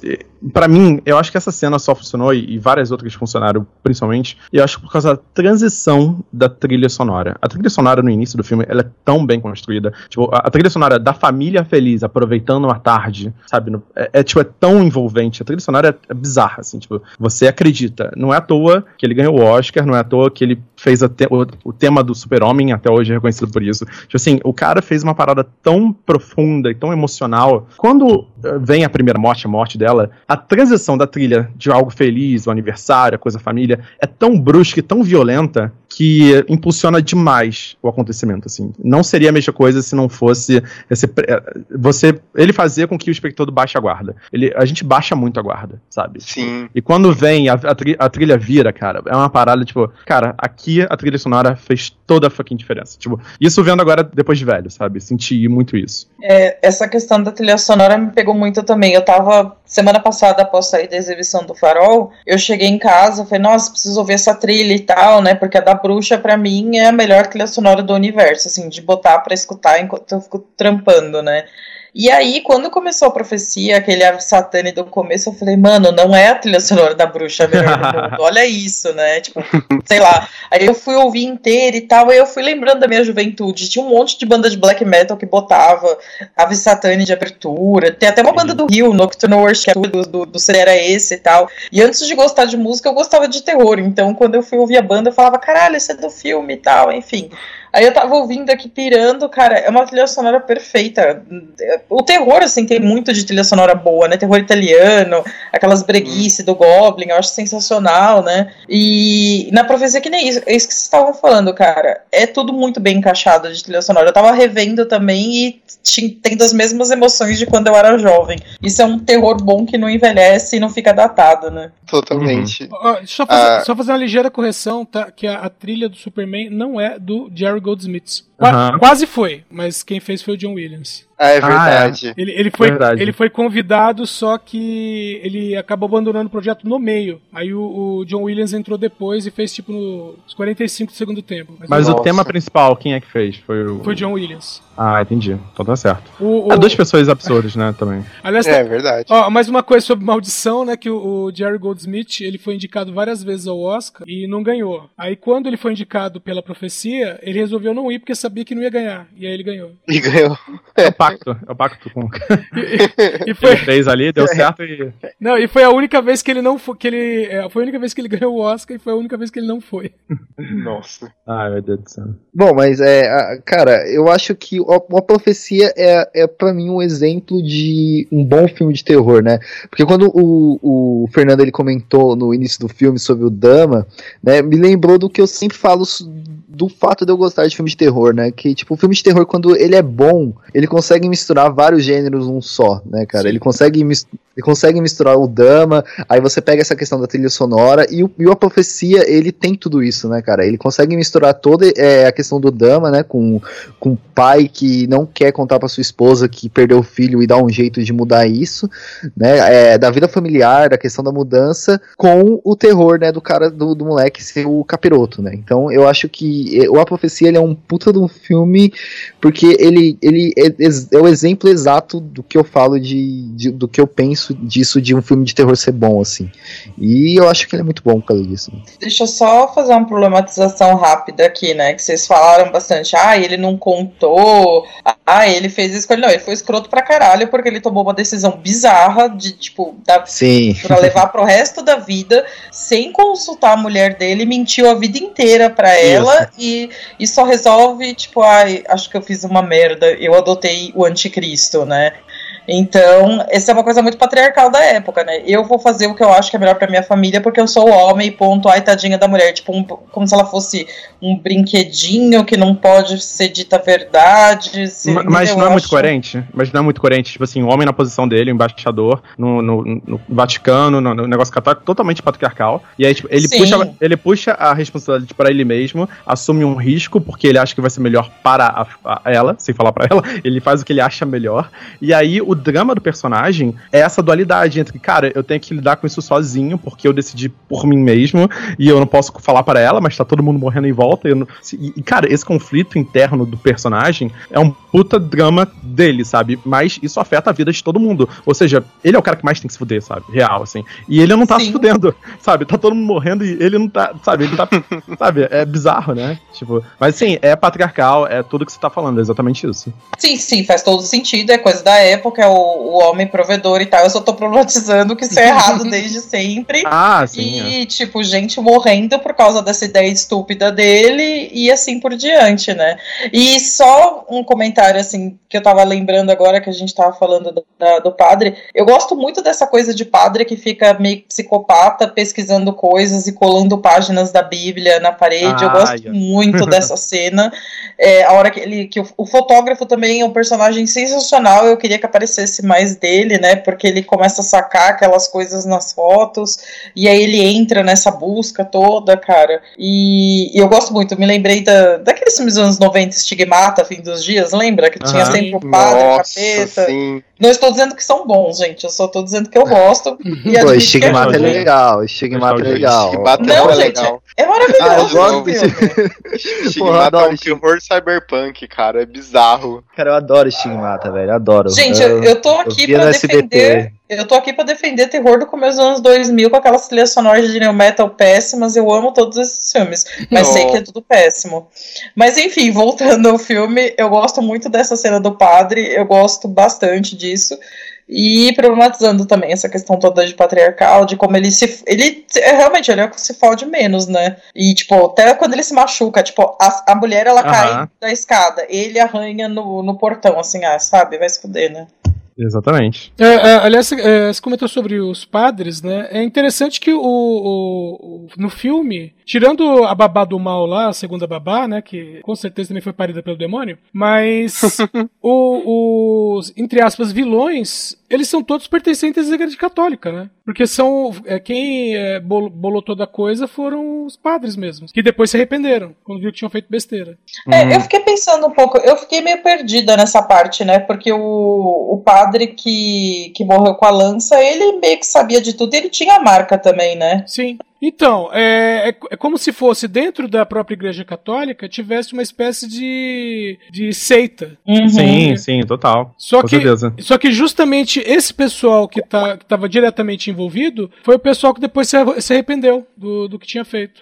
pra mim, eu acho que essa cena só funcionou, e, várias outras funcionaram principalmente, eu acho que por causa da transição da trilha sonora. A trilha sonora no início do filme, ela é tão bem construída. Tipo, a, a trilha sonora da família feliz, aproveitando uma tarde, sabe? no- é, é, tipo, é tão envolvente. A trilha sonora é, é bizarra, assim, tipo, você acredita. Não é à toa que ele ganhou o Oscar, não é à toa que ele fez te- o, o tema do super-homem, até hoje é reconhecido por isso. Tipo assim, o cara fez uma parada tão profunda e tão emocional. Quando eh, vem a primeira morte, a morte dela, a transição da trilha de algo feliz, o aniversário, a coisa família, é tão brusca e tão violenta que impulsiona demais o acontecimento, assim. Não seria a mesma coisa se não fosse esse, eh, você ele fazer com que o espectador baixe a guarda. Ele, a gente baixa muito a guarda, sabe? Sim. E quando vem, a, a, tri- a trilha vira, cara, é uma parada, tipo, cara, aqui a trilha sonora fez toda a fucking diferença. Tipo, isso vendo agora depois de velho, sabe? Senti muito isso. É, essa questão da trilha sonora me pegou muito também. Eu tava, semana passada, após sair da exibição do Farol, eu cheguei em casa, falei, nossa, preciso ouvir essa trilha e tal, né? Porque a da Bruxa, pra mim, é a melhor trilha sonora do universo, assim, de botar pra escutar enquanto eu fico trampando, né? E aí, quando começou a profecia, aquele satane do começo, eu falei, mano, não é a trilha sonora da bruxa melhor do mundo. Olha isso, né? Tipo, sei lá. Aí eu fui ouvir inteira e tal, aí eu fui lembrando da minha juventude. Tinha um monte de banda de black metal que botava Ave Satane de abertura. Tem até uma banda do Rio, Nocturnal Worship, do, do, do Ser Era Esse e tal. E antes de gostar de música, eu gostava de terror. Então, quando eu fui ouvir a banda, eu falava, caralho, esse é do filme e tal, enfim. Aí eu tava ouvindo aqui pirando, cara, é uma trilha sonora perfeita. O terror, assim, tem muito de trilha sonora boa, né? Terror italiano, aquelas breguice do Goblin, eu acho sensacional, né? E na profecia que nem isso, é isso que vocês estavam falando, cara. É tudo muito bem encaixado de trilha sonora. Eu tava revendo também e tendo as mesmas emoções de quando eu era jovem. Isso é um terror bom que não envelhece e não fica datado, né? Totalmente. Deixa eu só fazer, Ah. só fazer uma ligeira correção, tá? Que a, a trilha do Superman não é do Jerry Goldsmith. Qua- Aham. Quase foi, mas quem fez foi o John Williams. Ah, é Ah, verdade. Ele, ele, foi, Verdade. ele foi convidado, só que ele acabou abandonando o projeto no meio. Aí o, o John Williams entrou depois e fez tipo nos 45 do segundo tempo. Mas o Nossa. tema principal, quem é que fez? Foi o. Foi John Williams. Ah, entendi. Então tá certo. O, o- Ah, duas pessoas absurdas, né, também. aliás, É verdade. Ó, mais uma coisa sobre maldição, né? Que o, o Jerry Goldsmith ele foi indicado várias vezes ao Oscar e não ganhou. Aí quando ele foi indicado pela profecia, ele resolveu não ir porque sabia que não ia ganhar. E aí ele ganhou. E ganhou. É o pacto. É o pacto com E ele foi, fez ali, deu certo e. não, e foi a única vez que ele não foi, que ele, é, foi a única vez que ele ganhou o Oscar e foi a única vez que ele não foi. Nossa. Ai, meu Deus do céu. Bom, mas é, cara, eu acho que uma profecia é, é para mim um exemplo de um bom filme de terror, né? Porque quando o, o Fernando ele comentou no início do filme sobre o Dama, né, me lembrou do que eu sempre falo do fato de eu gostar de filme de terror, né? Que tipo, o filme de terror quando ele é bom, ele consegue misturar vários gêneros num só, né, cara? Sim. Ele consegue ele consegue misturar o Dama, aí você pega essa questão da trilha sonora e o, e a profecia, ele tem tudo isso, né, cara? Ele consegue misturar toda é, a questão do Dama, né, com, com o pai que não quer contar pra sua esposa que perdeu o filho e dá um jeito de mudar isso, né, é, da vida familiar, da questão da mudança, com o terror, né, do cara, do, do moleque ser o capiroto, né? Então eu acho que o A Profecia, ele é um puta de um filme porque ele, ele é, é o exemplo exato do que eu falo de, de- do que eu penso disso, disso de um filme de terror ser bom, assim. E eu acho que ele é muito bom por causa disso. Deixa eu só fazer uma problematização rápida aqui, né? Que vocês falaram bastante. Ah, ele não contou. Ah, ele fez isso ele. Não, ele foi escroto pra caralho porque ele tomou uma decisão bizarra de, tipo, da, Sim. pra levar pro resto da vida sem consultar a mulher dele, mentiu a vida inteira pra ela e, e só resolve, tipo, ai, acho que eu fiz uma merda, eu adotei o anticristo, né? Então, essa é uma coisa muito patriarcal da época, né? Eu vou fazer o que eu acho que é melhor pra minha família porque eu sou homem, ponto, ai, tadinha da mulher. Tipo, um- como se ela fosse um brinquedinho que não pode ser dita a verdade. se- Ma- Mas entendeu? não é Eu muito acho- coerente? Mas não é muito coerente, tipo assim, o homem na posição dele, o embaixador, no, no- no Vaticano, no, no negócio católico, totalmente patriarcal. E aí, tipo, ele Sim. puxa, ele puxa a responsabilidade para ele mesmo, assume um risco, porque ele acha que vai ser melhor para a- a- ela, sem falar para ela, ele faz o que ele acha melhor. E aí, o drama do personagem é essa dualidade entre, cara, eu tenho que lidar com isso sozinho, porque eu decidi por mim mesmo, e eu não posso falar para ela, mas tá todo mundo morrendo em volta. e eu não- e, cara, esse conflito interno do personagem é um puta drama dele, sabe? Mas isso afeta a vida de todo mundo. Ou seja, ele é o cara que mais tem que se fuder, sabe? Real, assim. E ele não tá Sim. se fudendo, sabe? Tá todo mundo morrendo e ele não tá, sabe? Ele tá, sabe? É bizarro, né? Tipo, mas sim, é patriarcal, é tudo que você tá falando, é exatamente isso. Sim, sim, faz todo sentido, é coisa da época, é o, o homem provedor e tal. Eu só tô problematizando que isso é errado desde sempre. Ah, sim. é. E, tipo, gente morrendo por causa dessa ideia estúpida dele e assim por diante, né? E só um comentário, assim, que eu tava lembrando agora que a gente tava falando do, da- do padre. Eu gosto muito dessa coisa de padre que fica meio psicopata pesquisando coisas e colando páginas da Bíblia na parede. eu Ah, gosto yeah. muito dessa cena. É, a hora que ele. Que o, o fotógrafo também é um personagem sensacional. Eu queria que aparecesse mais dele, né? Porque ele começa a sacar aquelas coisas nas fotos. E aí ele entra nessa busca toda, cara. E, e eu gosto muito. Me lembrei da, daqueles filmes dos anos 90, Estigmata, Fim dos Dias, lembra? Que tinha Aham. sempre o padre, o Nossa, capeta. sim. Não estou dizendo que são bons, gente. Eu só estou dizendo que eu gosto. E Pô, que Estigmata é legal, Estigmata é legal. Estigmata Não, é gente, legal. É maravilhoso. Ah, eu esse gosto filme. desse. Porra, eu Estigmata é um terror cyberpunk, cara. É bizarro. Cara, eu adoro Estigmata, velho. Adoro. Gente, eu, eu tô eu aqui via pra defender. Eu tô aqui pra defender terror do começo dos anos 2000 com aquelas trilhas sonoras de new metal péssimas. Eu amo todos esses filmes, mas Oh. sei que é tudo péssimo. Mas enfim, voltando ao filme, eu gosto muito dessa cena do padre, eu gosto bastante disso. E problematizando também essa questão toda de patriarcal, de como ele se. Ele é, realmente ele é o que se fode menos, né? E, tipo, até quando ele se machuca, tipo, a, a mulher ela cai Aham. da escada, ele arranha no, no portão, assim, ah, sabe? Vai se fuder, né? Exatamente. É, é, aliás, é, você comentou sobre os padres, né? É interessante que o, o- o- no filme, tirando a babá do mal lá, a segunda babá, né? Que com certeza também foi parida pelo demônio, mas o- os, entre aspas, vilões, eles são todos pertencentes à igreja católica, né? Porque são. é, quem é, bol- bolou toda a coisa foram os padres mesmos, que depois se arrependeram, quando viu que tinham feito besteira. É, Hum. eu fiquei pensando um pouco, eu fiquei meio perdida nessa parte, né? Porque o, o padre que, que morreu com a lança, ele meio que sabia de tudo e ele tinha a marca também, né? Sim. Então, é, é, é como se fosse dentro da própria Igreja Católica tivesse uma espécie de, de seita. Uhum. Sim, sim, total. Só com que, certeza. só que justamente esse pessoal que tá, estava diretamente envolvido foi o pessoal que depois se, se arrependeu do, do que tinha feito.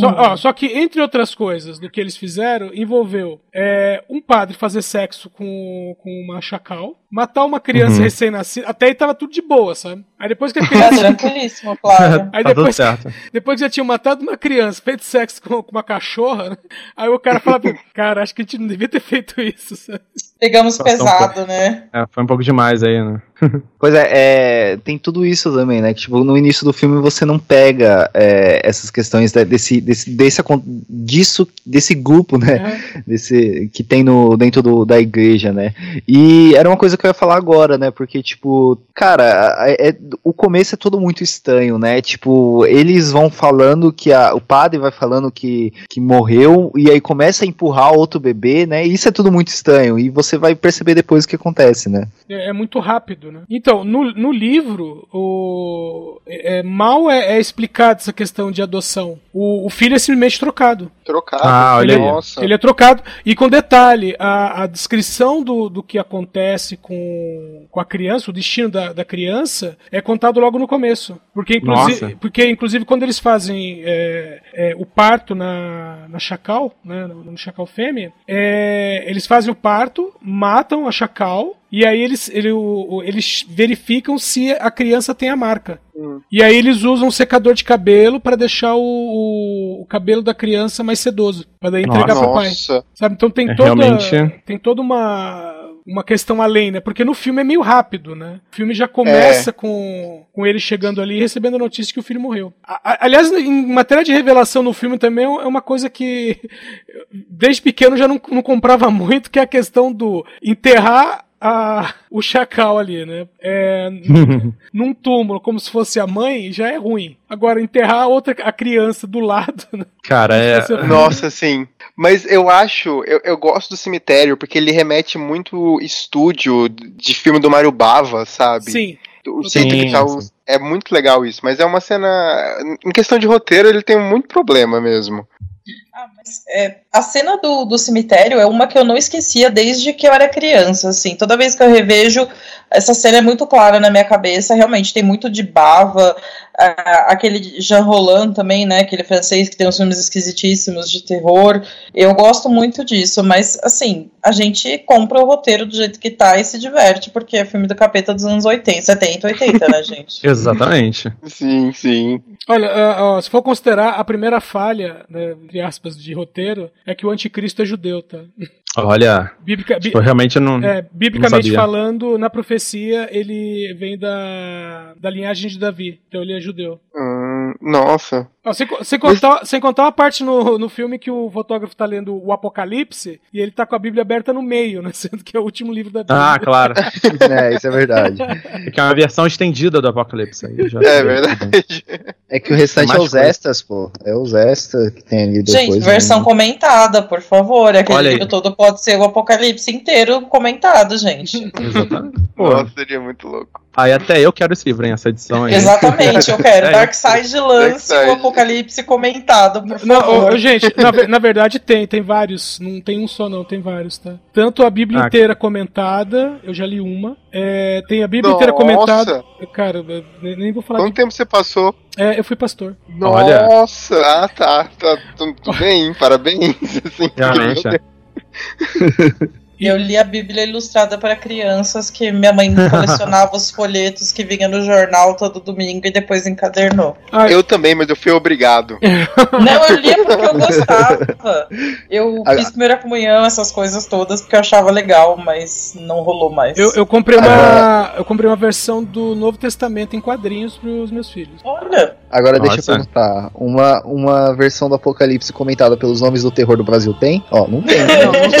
Só, ó, só que, entre outras coisas do que eles fizeram, envolveu é, um padre fazer sexo com, com uma chacal, matar uma criança Uhum. recém-nascida, até aí tava tudo de boa, sabe? Aí depois que a criança. tranquilíssimo, claro. Aí tá tudo depois, certo. Depois que já tinha matado uma criança, feito sexo com, com uma cachorra, né? aí o cara fala, cara, acho que a gente não devia ter feito isso. sabe? Pegamos Situação pesado, né? É, foi um pouco demais aí, né? Pois é, é, tem tudo isso também, né? Que, tipo, no início do filme você não pega é, essas questões da- desse, desse, desse, disso, desse grupo, né? Desse, que tem no, dentro do, da igreja, né? E era uma coisa que eu ia falar agora, né? Porque, tipo, cara, é- o começo é todo muito estranho, né? Tipo, eles vão falando que a, o padre vai falando que, que morreu, e aí começa a empurrar outro bebê, né? E isso é tudo muito estranho. E você você vai perceber depois o que acontece, né? É, é muito rápido, né? Então, no, no livro, o, é, é, mal é, é explicado essa questão de adoção. O, o filho é simplesmente trocado. Trocado. Ah, olha ele, aí. Nossa. ele é trocado. E com detalhe, a, a descrição do, do que acontece com, com a criança, o destino da, da criança, é contado logo no começo. Porque, inclusive, Nossa. porque, inclusive quando eles fazem é, é, o parto na, na chacal, né, no, no chacal fêmea, é, eles fazem o parto, matam a chacal. E aí eles, ele, o- eles verificam se a criança tem a marca. E aí eles usam um secador de cabelo para deixar o, o, o cabelo da criança mais sedoso, para daí entregar pro pai. Nossa. Sabe? Então tem É, toda realmente- tem toda uma uma questão além, né? Porque no filme é meio rápido, né? O filme já começa É. com, com ele chegando ali e recebendo a notícia que o filho morreu. A- a- aliás, em matéria de revelação no filme também é uma coisa que desde pequeno já não, não comprava muito, que é a questão do enterrar a, o chacal ali, né? É, num túmulo, como se fosse a mãe, já é ruim. Agora, enterrar a outra a criança do lado, né? Cara, é. Nossa, sim. Mas eu acho, eu, eu gosto do cemitério porque ele remete muito estúdio de filme do Mario Bava, sabe? Sim. O Sim, jeito que tá o-. É muito legal isso, mas é uma cena. Em questão de roteiro, ele tem muito problema mesmo. Ah, mas, é, a cena do, do cemitério é uma que eu não esquecia desde que eu era criança, assim. Toda vez que eu revejo, essa cena é muito clara na minha cabeça. Realmente tem muito de bava. aquele Jean Roland também, né? Aquele francês que tem uns filmes esquisitíssimos de terror. Eu gosto muito disso, mas assim, a gente compra o roteiro do jeito que tá e se diverte, porque é filme do capeta dos anos 80, 70, 80, né, gente? Exatamente. Sim, sim. Olha, ó, se for considerar a primeira falha, né, entre aspas, de roteiro, é que o anticristo é judeu, tá? Olha, bi- tipo, realmente eu não. é, biblicamente sabia. falando, na profecia, ele vem da, da linhagem de Davi, então ele é judeu. Hum, nossa. Ó, sem, sem contar, sem contar uma parte no, no filme que o fotógrafo tá lendo o Apocalipse e ele tá com a Bíblia aberta no meio, né? Sendo que é o último livro da Bíblia. Ah, claro. É, isso é verdade. É que é uma versão estendida do Apocalipse aí. já- É verdade. É que o restante Mais é os coisa. extras, pô. É os extras que tem ali depois. Gente, versão né? comentada, por favor. Aquele livro todo pode ser o Apocalipse inteiro comentado, gente. Exatamente. Pô, Nossa, seria muito louco. Aí até eu quero esse livro, hein? Essa edição aí. Exatamente, eu quero. É, Dark Side lance Dark Side. o Apocalipse comentado, por Não, favor. ô, gente, na, na verdade tem, tem vários. Não tem um só, não, tem vários, tá? Tanto a Bíblia Ah, inteira comentada, eu já li uma. É, tem a Bíblia inteira comentada. Cara, nem, nem vou falar Quanto de. tempo você passou? É, eu fui pastor. Olha. Nossa, ah tá, tá tudo bem, parabéns. Assim, Realmente, é. Eu li a Bíblia ilustrada para crianças, que minha mãe colecionava os folhetos que vinha no jornal todo domingo e depois encadernou. Ah, Eu também, mas eu fui obrigado. Não, eu lia porque eu gostava. Eu fiz primeira comunhão, essas coisas todas, porque eu achava legal, mas não rolou mais. eu, eu comprei uma. Eu comprei uma versão do Novo Testamento em quadrinhos pros meus filhos. Olha, Agora deixa eu Nossa. perguntar. Uma, uma versão do Apocalipse comentada pelos nomes do terror do Brasil tem? Ó, não tem. né? Não, não tem.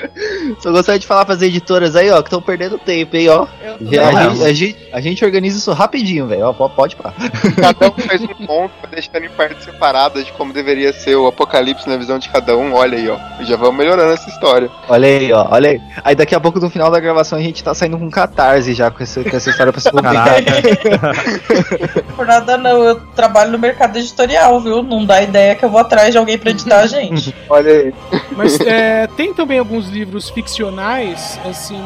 Só gostaria de falar pras editoras aí, ó, que estão perdendo tempo, hein, ó. A, gente, a, gente, a gente organiza isso rapidinho, velho. Pode parar. Cada um faz um ponto, deixando em partes separadas de como deveria ser o apocalipse na visão de cada um. Olha aí, ó. Já vamos melhorando essa história. Olha aí, ó, olha aí. Aí daqui a pouco, no final da gravação, a gente tá saindo com catarse já com essa, com essa história pra se por nada não, eu trabalho no mercado editorial, viu? Não dá ideia que eu vou atrás de alguém pra editar, gente. Olha aí. Mas é, tem também alguns livros ficcionais, assim,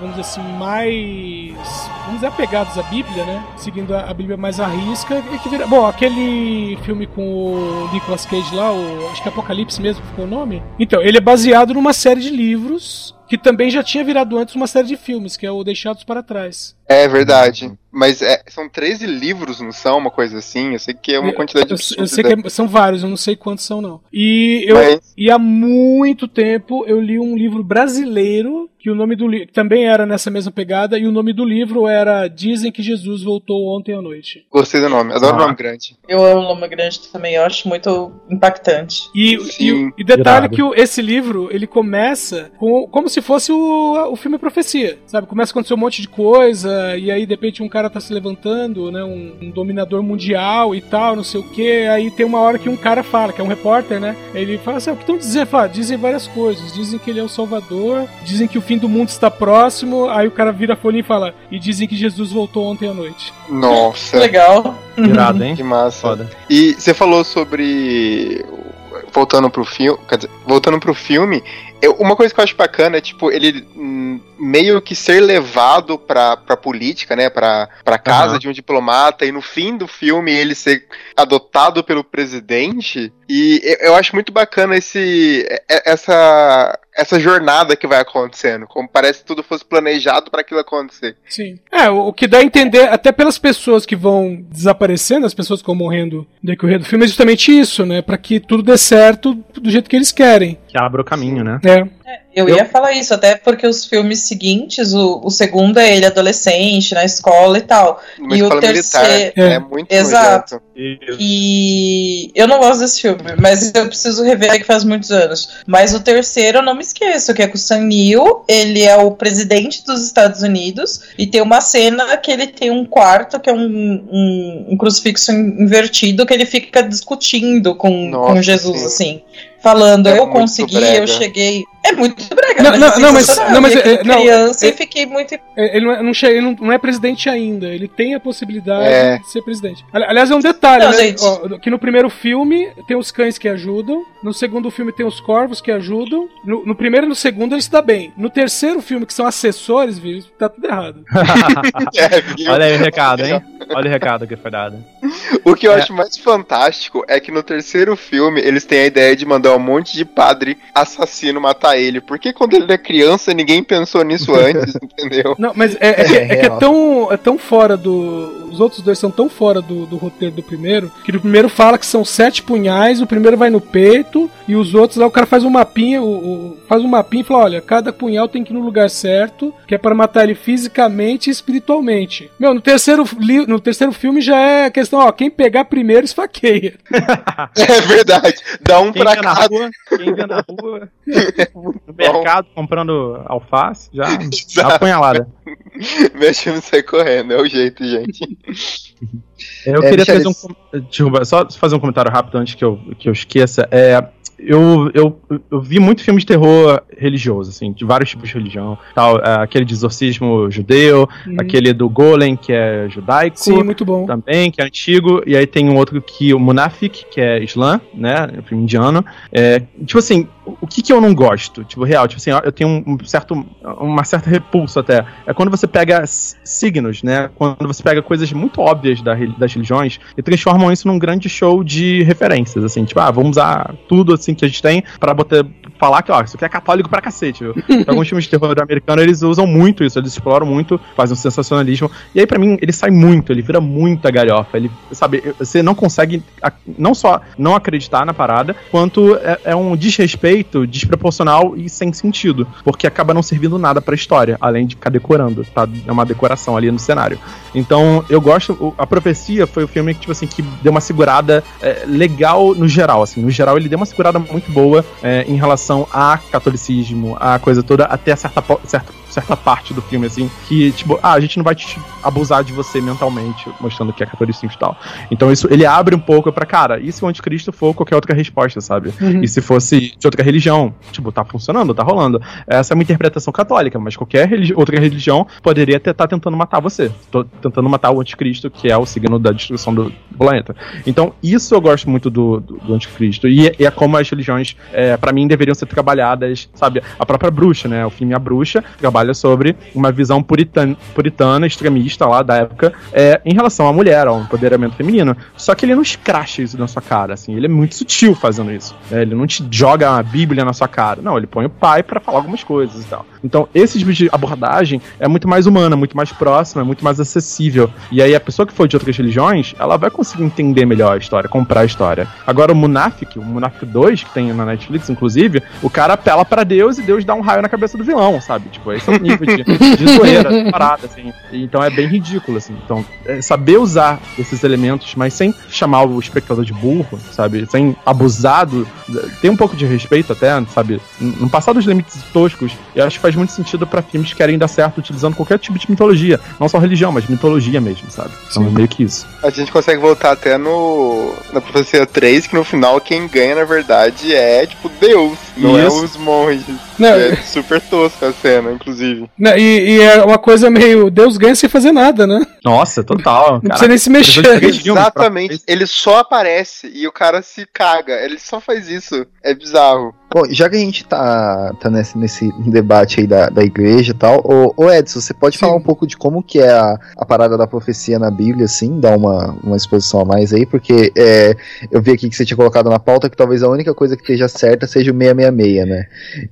vamos dizer assim, mais. Vamos dizer, apegados à Bíblia, né? Seguindo a, a Bíblia mais à risca. E que vira, bom, aquele filme com o Nicolas Cage lá, o, acho que é Apocalipse mesmo ficou o nome. Então, ele é baseado numa série de livros que também já tinha virado antes uma série de filmes, que é o Deixados para Trás. É verdade. Mas é, são 13 livros, não são? Uma coisa assim? Eu sei que é uma quantidade Eu, absurda. eu sei que é- são vários, eu não sei quantos são, não. E eu, Mas- e há muito tempo eu li um livro brasileiro que o nome do livro também era nessa mesma pegada e o nome do livro era Dizem que Jesus voltou ontem à noite. Gostei do nome. Adoro Ah. nome grande. Eu amo Loma Grande também, eu acho muito impactante. E, e, e detalhe irado. que o- esse livro ele começa com, como se fosse o, o filme Profecia, sabe? Começa a acontecer um monte de coisa, e aí de repente um cara tá se levantando, né? Um, um dominador mundial e tal, não sei o que. Aí tem uma hora que um cara fala, que é um repórter, né? Ele fala assim: "Ah, o que estão dizendo? Fala, dizem várias coisas. Dizem que ele é o Salvador, dizem que o fim do mundo está próximo. Aí o cara vira a folha e fala: E dizem que Jesus voltou ontem à noite. Nossa, Legal. Irado, hein? que massa. Foda. E você falou sobre. Voltando pro filme. Quer dizer, voltando pro filme, eu- uma coisa que eu acho bacana é, tipo, ele hum, meio que ser levado pra, pra política, né? Pra, pra casa Aham. de um diplomata, e no fim do filme ele ser adotado pelo presidente. E eu, eu acho muito bacana esse, essa, essa jornada que vai acontecendo. Como parece que tudo fosse planejado pra aquilo acontecer. Sim. É, o, que dá a entender, até pelas pessoas que vão desaparecendo, as pessoas que vão morrendo no decorrer do filme, é justamente isso, né? Pra que tudo dê certo do jeito que eles querem. Que abra o caminho, né? É. Eu ia falar isso, até porque os filmes seguintes, o, o segundo é ele adolescente, na escola e tal. Numa E o terceiro- É, É. muito Exato. nojento. E eu não gosto desse filme, mas eu preciso rever que faz muitos anos. Mas o terceiro eu não me esqueço, que é com o Sam Neill, ele é o presidente dos Estados Unidos, e tem uma cena que ele tem um quarto que é um, um, um crucifixo invertido que ele fica discutindo com, Nossa, com Jesus, sim. assim. Falando, É eu consegui, brega. eu cheguei. É muito brega, Não, mas, não, assim, não, mas- não, mas, é, não, criança é- e fiquei muito. É, Ele não é, não chega- ele não- não é presidente ainda, ele tem a possibilidade É. de ser presidente. Ali- Aliás, é um detalhe, Não, né? gente. Ó, que no primeiro filme tem os cães que ajudam, no segundo filme tem os corvos que ajudam, no, no primeiro e no segundo ele se dá bem. No terceiro filme, que são assessores, viu, tá tudo errado. É? Olha aí o recado, hein? Olha o recado que foi dado. O que eu É. acho mais fantástico é que no terceiro filme eles têm a ideia de mandar um monte de padre assassino matar ele. Porque quando ele era criança ninguém pensou nisso antes, entendeu? Não, mas é, é que, é, que é tão, é tão fora do. Os outros dois são tão fora do, do roteiro do primeiro, que no primeiro fala que são sete punhais, o primeiro vai no peito, e os outros lá o cara faz um mapinha, o, o- faz um mapinha e fala: olha, cada punhal tem que ir no lugar certo, que é para matar ele fisicamente e espiritualmente. Meu, no terceiro, li- no terceiro filme já é a questão, ó, quem pegar primeiro esfaqueia. É verdade. Dá um Quem pra cada. quem vê na rua, no mercado comprando alface, já Exato. apunhalada. Meu time sai correndo, é o jeito, gente. Eu É, queria trazer um. Desculpa, só fazer um comentário rápido antes que eu, que eu esqueça. É, eu, eu, eu vi muito filme de terror religioso, assim, de vários tipos de religião. Tal, é, aquele de exorcismo judeu, aquele do Golem, que é judaico. Sim, muito bom. Também, que é antigo, e aí tem um outro que o Munafik, que é Islã, né? Filme indiano. É, tipo assim, o que que eu não gosto? Tipo, real, tipo assim, eu tenho um certo, uma certa repulsa até. É quando você pega signos, né? Quando você pega coisas muito óbvias da, das religiões e transformam isso num grande show de referências, assim, tipo, ah, vamos usar tudo assim que a gente tem pra botar, falar que, ó, isso aqui é católico pra cacete, viu? Alguns filmes de terror americano, eles usam muito isso, eles exploram muito, fazem um sensacionalismo. E aí, pra mim, ele sai muito, ele vira muita galhofa. Ele, sabe, você não consegue não só não acreditar na parada, quanto é, é um desrespeito desproporcional e sem sentido. Porque acaba não servindo nada pra história, além de ficar decorando, tá? É uma decoração ali no cenário. Então, eu gosto. A Profecia foi o filme que, tipo assim, que deu uma segurada é, legal no geral, assim. No geral, ele deu uma segurada muito boa é, em relação a catolicismo, a coisa toda, até certa, certa, certa parte do filme, assim, que, tipo, ah, a gente não vai te abusar de você mentalmente, mostrando que é catolicismo e tal. Então, isso, ele abre um pouco pra, cara, e se o anticristo for qualquer outra resposta, sabe? Uhum. E se fosse de outra religião? Tipo, tá funcionando, tá rolando. Essa é uma interpretação católica, mas qualquer religi- outra religião poderia estar tá tentando matar você. Tô tentando matar o anticristo, que é o signo da destruição do planeta. Então, isso eu gosto muito do, do, do anticristo. E, e é como as religiões, é, para mim, deveriam ser trabalhadas, sabe? A própria bruxa, né? O filme A Bruxa trabalha sobre uma visão puritana, puritana extremista lá da época, é, em relação à mulher, ao empoderamento feminino. Só que ele não escracha isso na sua cara, assim. Ele é muito sutil fazendo isso. né? Ele não te joga Bíblia na sua cara. Não, ele põe o pai pra falar algumas coisas e tal. Então, esse tipo de abordagem é muito mais humana, muito mais próxima, muito mais acessível. E aí, a pessoa que for de outras religiões, ela vai conseguir entender melhor a história, comprar a história. Agora, o Munafik, o Munafik 2, que tem na Netflix, inclusive, o cara apela pra Deus e Deus dá um raio na cabeça do vilão, sabe? Tipo, esse é o nível de, de zoeira, parada, assim. Então, é bem ridículo, assim. Então, é saber usar esses elementos, mas sem chamar o espectador de burro, sabe? Sem abusar do, tem um pouco de respeito até, sabe? Não passar dos limites toscos. E acho que faz muito sentido pra filmes que querem dar certo utilizando qualquer tipo de mitologia. Não só religião, mas mitologia mesmo, sabe? Então é meio que isso. A gente consegue voltar até no. Na profecia 3, que no final quem ganha, na verdade, é tipo Deus, não é Isso. os monges. Não, é super tosca a cena, inclusive. Não, e, e é uma coisa meio. Deus ganha sem fazer nada, né? Nossa, total. Não precisa nem se mexer. Exatamente. Ele só aparece e o cara se caga. Ele só faz isso. É bizarro. Bom, já que a gente tá, tá nesse, nesse debate aí da, da igreja e tal, ô, ô Edson, você pode falar um pouco de como que é a, a parada da profecia na Bíblia, assim, dar uma, uma exposição a mais aí, porque é, eu vi aqui que você tinha colocado na pauta que talvez a única coisa que esteja certa seja o 666, né?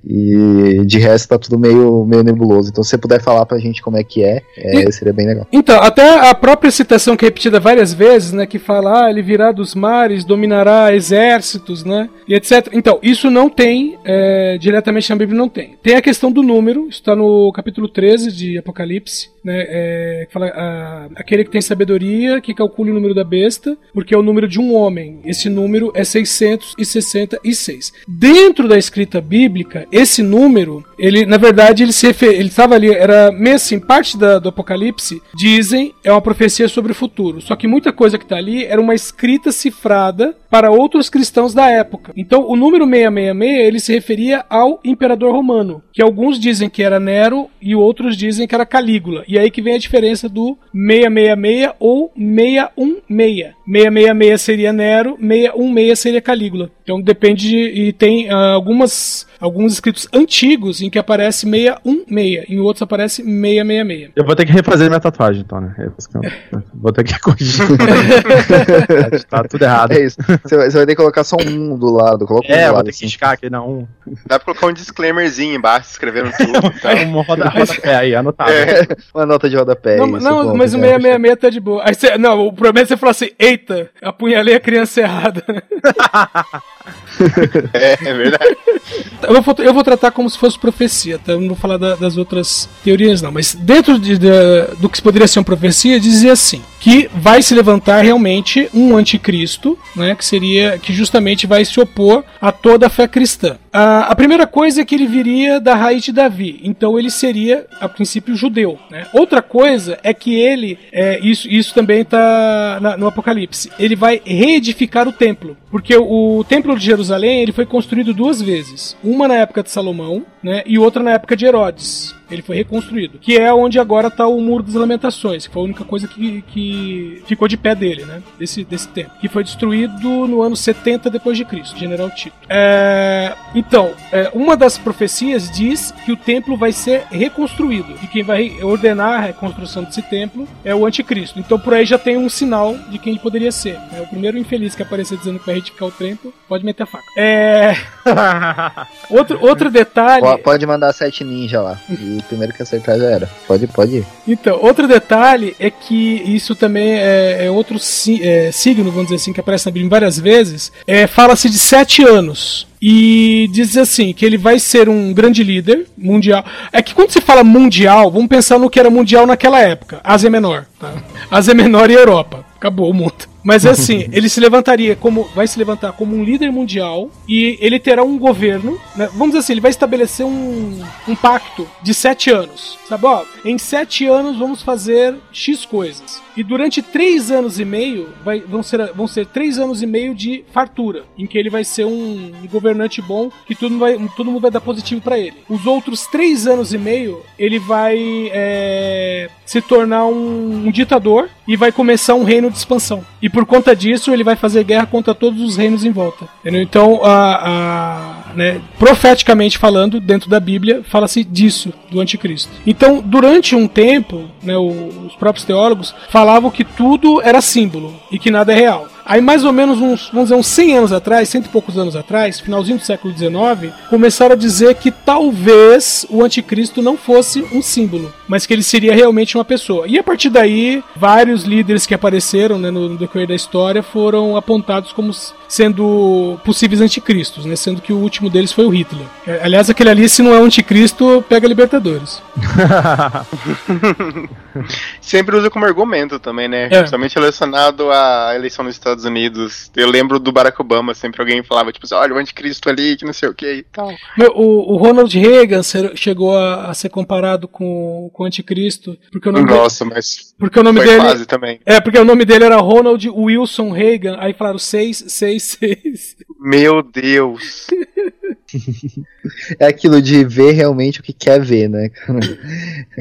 E de resto tá tudo meio, meio nebuloso. Então se você puder falar pra gente como é que é, é seria bem legal. Então, até a própria citação que é repetida várias vezes, né, que fala, ah, ele virá dos mares, dominará exércitos, né, e etc. Então, isso não tem, é, diretamente na Bíblia não tem. Tem a questão do número, está no capítulo 13 de Apocalipse, né, é, fala, ah, aquele que tem sabedoria, que calcule o número da besta, porque é o número de um homem. Esse número é 666. Dentro da escrita bíblica, esse número, ele, na verdade, ele se ele estava ali, era meio assim, parte da, do Apocalipse, dizem, é uma profecia sobre o futuro. Só que muita coisa que está ali era uma escrita cifrada para outros cristãos da época. Então, o número 666, ele se referia ao imperador romano, que alguns dizem que era Nero e outros dizem que era Calígula. E aí que vem a diferença do 666 ou 616. 666 seria Nero, 616 seria Calígula. Então depende de, e tem ah, algumas alguns escritos antigos em que aparece 616, em outros aparece 666. Eu vou ter que refazer minha tatuagem, então, né? É eu- Vou ter que corrigir. tá tudo errado. É isso. Você vai, você vai ter que colocar só um do lado. Coloca um É, do vou lado, ter que assim. riscar aqui, não. Um, Dá pra colocar um disclaimerzinho embaixo, escrevendo tudo. Tá? um roda, rodapé aí, anotado. É. Uma nota de rodapé. Não, isso, não, ponto, mas o já, 666 tá de boa. Aí você, não, o problema é você falar assim: eita, apunhalei a criança errada. É, é verdade. Eu vou, eu vou tratar como se fosse profecia, tá? Eu não vou falar da- das outras teorias, não. Mas dentro de- da- do que poderia ser uma profecia, dizia assim: que vai se levantar realmente um anticristo, né? Que seria. que justamente vai se opor a toda a fé cristã. A, a primeira coisa é que ele viria da raiz de Davi, então ele seria, a princípio, judeu. Né? Outra coisa é que ele, é, isso, isso também está no Apocalipse, ele vai reedificar o templo, porque o, o templo de Jerusalém ele foi construído duas vezes, uma na época de Salomão, né, e outra na época de Herodes. Ele foi reconstruído, que é onde agora está o Muro das Lamentações, que foi a única coisa que, que ficou de pé dele, né? Desse, desse tempo. Que foi destruído no ano 70 depois de Cristo, General Tito. É, é, uma das profecias diz que o templo vai ser reconstruído e quem vai ordenar a reconstrução desse templo é o anticristo. Então, por aí já tem um sinal de quem poderia ser. né? O primeiro infeliz que aparecer dizendo que vai retificar o templo pode meter a faca. É, outro, outro detalhe. Po- Pode mandar sete ninja lá. E o primeiro que acertar já era. Pode, pode ir. Então, outro detalhe é que isso também é, é outro si- é, signo, vamos dizer assim, que aparece na Bíblia várias vezes. É, Fala-se de sete anos. E diz assim, que ele vai ser um grande líder mundial. É que quando se fala mundial, vamos pensar no que era mundial naquela época. Ásia Menor. Tá? Ásia Menor e Europa. Acabou o mundo. Mas assim, ele se levantaria como. Vai se levantar como um líder mundial e ele terá um governo. né? Vamos dizer assim, ele vai estabelecer um, um pacto de sete anos. Sabe, ó, em sete anos vamos fazer X coisas. E durante três anos e meio vai- vão, ser, vão ser três anos e meio de fartura, em que ele vai ser um, um governante bom, que tudo, vai, todo mundo vai dar positivo pra ele. Os outros três anos e meio, ele vai é, se tornar um, um ditador e vai começar um reino de expansão. E por conta disso, ele vai fazer guerra contra todos os reinos em volta. entendeu? Então, a, a- né, profeticamente falando, dentro da Bíblia, fala-se disso, do anticristo. Então, durante um tempo, né, os próprios teólogos falavam que tudo era símbolo e que nada é real. Aí, mais ou menos uns, vamos dizer, uns 100 anos atrás, cento e poucos anos atrás, finalzinho do século XIX, começaram a dizer que talvez o anticristo não fosse um símbolo, mas que ele seria realmente uma pessoa. E a partir daí, vários líderes que apareceram né, no, no decorrer da história foram apontados como sendo possíveis anticristos, né, sendo que o último deles foi o Hitler. É, Aliás, aquele ali, se não é um anticristo, pega Libertadores. Sempre usa como argumento também, né? É. Principalmente relacionado à eleição nos Estados Estados Unidos. Eu lembro do Barack Obama, sempre alguém falava, tipo assim, olha, o anticristo ali, que não sei o que e tal. Meu, o, o Ronald Reagan ser- chegou a, a ser comparado com, com o Anticristo, porque o nome, dele, Nossa, mas porque o nome foi dele quase também. é porque o nome dele era Ronald Wilson Reagan, aí falaram 666. Meu Deus. É aquilo de ver realmente o que quer ver, né?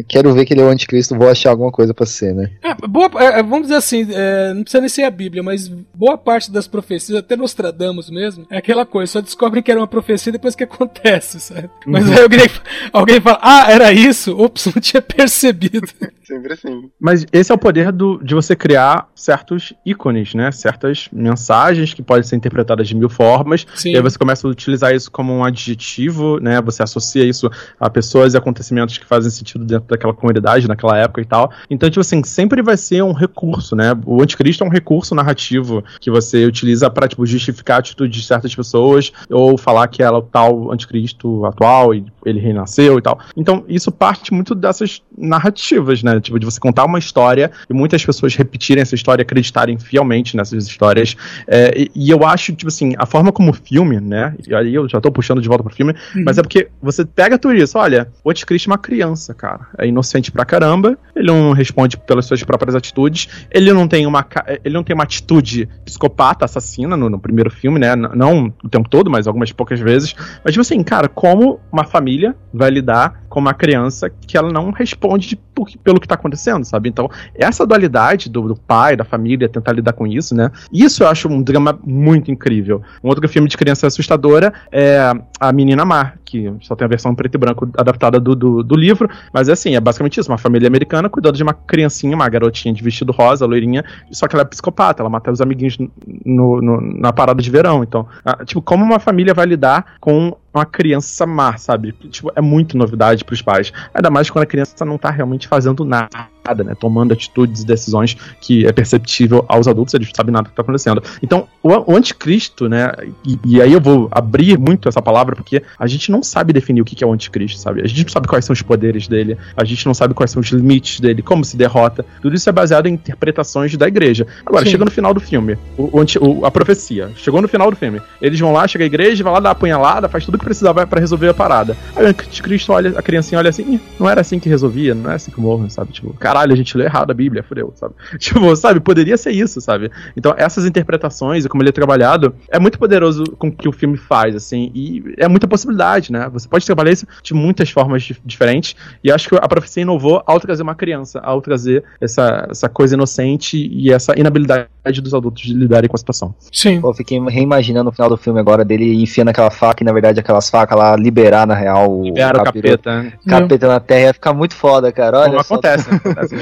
Quero ver que ele é o anticristo, vou achar alguma coisa pra ser, né? É, boa, é, é, vamos dizer assim, é, não precisa nem ser a Bíblia, mas boa parte das profecias, até Nostradamus mesmo, é aquela coisa, só descobrem que era uma profecia depois que acontece, sabe? Mas aí alguém, alguém fala, ah, era isso? Ops, não tinha percebido. Sempre assim. Mas esse é o poder do, de você criar certos ícones, né? Certas mensagens que podem ser interpretadas de mil formas. Sim. E aí você começa a utilizar isso como um adjetivo, né? Você associa isso a pessoas e acontecimentos que fazem sentido dentro daquela comunidade, naquela época e tal. Então, tipo assim, sempre vai ser um recurso, né? O anticristo é um recurso narrativo que você utiliza para tipo, justificar a atitude de certas pessoas ou falar que ela é o tal anticristo atual e ele renasceu e tal. Então, isso parte muito dessas narrativas, né? Tipo, de você contar uma história e muitas pessoas repetirem essa história, acreditarem fielmente nessas histórias. É, e, e eu acho, tipo assim, a forma como o filme, né? E aí eu já tô puxando de volta pro filme, mas é porque você pega tudo isso, olha, o anticristo é uma criança, cara. É inocente pra caramba, ele não responde pelas suas próprias atitudes, ele não tem uma, ele não tem uma atitude psicopata, assassina no, no primeiro filme, né? N- Não o tempo todo, mas algumas poucas vezes. Mas, tipo assim, cara, como uma família vai lidar com uma criança que ela não responde por- pelo que tá acontecendo, sabe? Então, essa dualidade do, do pai, da família, tentar lidar com isso, né? Isso eu acho um drama muito incrível. Um outro filme de criança assustadora é A Menina Mar, que só tem a versão preto e branco adaptada do, do, do livro, mas é assim, é basicamente isso, uma família americana cuidando de uma criancinha, uma garotinha de vestido rosa, loirinha, só que ela é psicopata, ela mata os amiguinhos no, no- na parada de verão, então, ah, tipo, como uma família vai lidar com uma criança má, sabe? Tipo, é muito novidade pros pais. Ainda mais quando a criança não tá realmente fazendo nada, né? Tomando atitudes e decisões que é perceptível aos adultos, eles não sabem nada do que tá acontecendo. Então, o, anticristo, né? E, e aí eu vou abrir muito essa palavra, porque a gente não sabe definir o que é o anticristo, sabe? A gente não sabe quais são os poderes dele, a gente não sabe quais são os limites dele, como se derrota. Tudo isso é baseado em interpretações da igreja. Agora, Sim. chega no final do filme, o, o a profecia. Chegou no final do filme. Eles vão lá, chega a igreja, vai lá dar a punhalada, faz tudo que precisava pra resolver a parada. Aí o anticristo olha, a criancinha olha assim, "Ih, não era assim que resolvia, não é assim que morre, sabe? Tipo, caralho, a gente leu errado a Bíblia, fudeu, sabe? Tipo, sabe, poderia ser isso, sabe? Então, essas interpretações e como ele é trabalhado, é muito poderoso com o que o filme faz, assim, e é muita possibilidade, né? Você pode trabalhar isso de muitas formas dif- diferentes, e acho que a profecia inovou ao trazer uma criança, ao trazer essa, essa coisa inocente e essa inabilidade dos adultos de lidarem com a situação. Sim. Pô, fiquei reimaginando o final do filme agora dele enfiando aquela faca e na verdade aquelas facas lá liberar na real o Libera o capeta, né? capeta na terra ia ficar muito foda, cara. Olha Como só. acontece, né? acontece.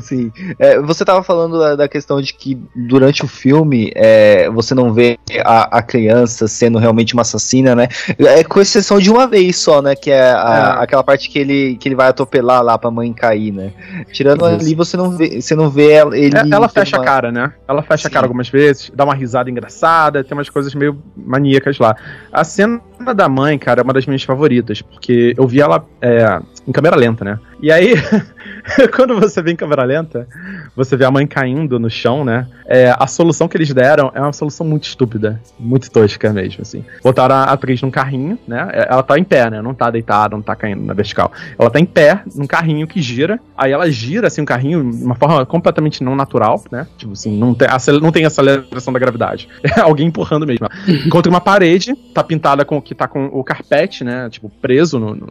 Sim. É, você tava falando da, da questão de que durante o filme é, você não vê a, a criança sendo realmente uma assassina, né? É com exceção de uma vez só, né? Que é, a- É. aquela parte que ele, que ele vai atropelar lá pra mãe cair, né? Tirando Isso. ali, você não vê, você não vê ela- ele. É, ela fecha uma- a cara, né? Ela fecha a Sim. cara algumas vezes, dá uma risada engraçada, tem umas coisas meio maníacas lá. A cena da mãe, cara, é uma das minhas favoritas, porque eu vi ela é, em câmera lenta, né? E aí, quando você vê em câmera lenta, você vê a mãe caindo no chão, né? É, a solução que eles deram é uma solução muito estúpida, muito tosca mesmo, assim. Botaram a atriz num carrinho, né? É, Ela tá em pé, né? Não tá deitada, não tá caindo na vertical. Ela tá em pé, num carrinho que gira. Aí ela gira, assim, o carrinho de uma forma completamente não natural, né? Tipo assim, não tem, não tem aceleração da gravidade. É alguém empurrando mesmo. Contra uma parede, tá pintada com que tá com o carpete, né? Tipo, preso no, no-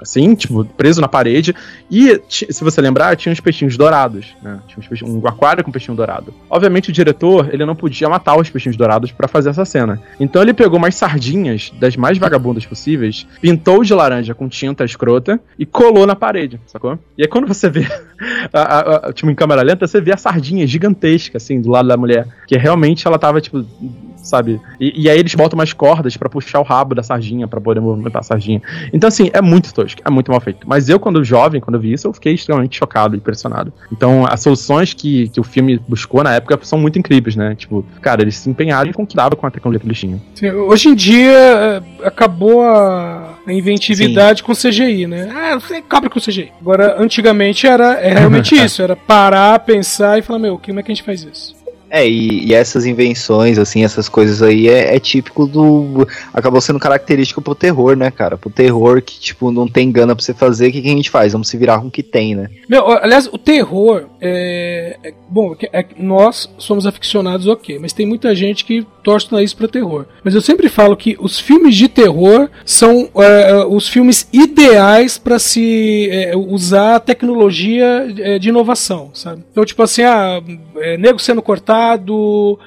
assim, tipo, preso na parede. E, se você lembrar, tinha uns peixinhos dourados, né? Tinha um aquário com peixinho dourado. Obviamente, o diretor, ele não podia matar os peixinhos dourados pra fazer essa cena. Então, ele pegou umas sardinhas das mais vagabundas possíveis, pintou de laranja com tinta escrota e colou na parede, sacou? E aí, quando você vê, a- a- a- tipo, em câmera lenta, você vê a sardinha gigantesca, assim, do lado da mulher. Que realmente ela tava, tipo, sabe? E, e aí eles botam umas cordas pra puxar o rabo da sardinha, pra poder movimentar a sardinha. Então, assim, é muito tosco, é muito mal feito. Mas eu, quando jovem, quando eu vi isso, eu fiquei extremamente chocado e impressionado. Então, as soluções que, que o filme buscou na época são muito incríveis, né? Tipo, cara, eles se empenharam e conquistaram com a tecnologia que eles tinham. Sim, Hoje em dia é, acabou a, a inventividade com CGI, né? Ah, você cobre com CGI. Agora, antigamente era é realmente isso, era parar, pensar e falar, meu, como é que a gente faz isso? É, e, e essas invenções, assim, essas coisas aí é, é típico do. Acabou sendo característico pro terror, né, cara? Pro terror que, tipo, não tem gana pra você fazer, o que, que a gente faz? Vamos se virar com o que tem, né? Meu, aliás, o terror é. é- bom, é- é- nós somos aficionados, ok, mas tem muita gente que torce o nariz pra terror. Mas eu sempre falo que os filmes de terror são é, os filmes ideais pra se é, usar tecnologia é, de inovação, sabe? Então, tipo assim, ah, é, nego sendo cortado,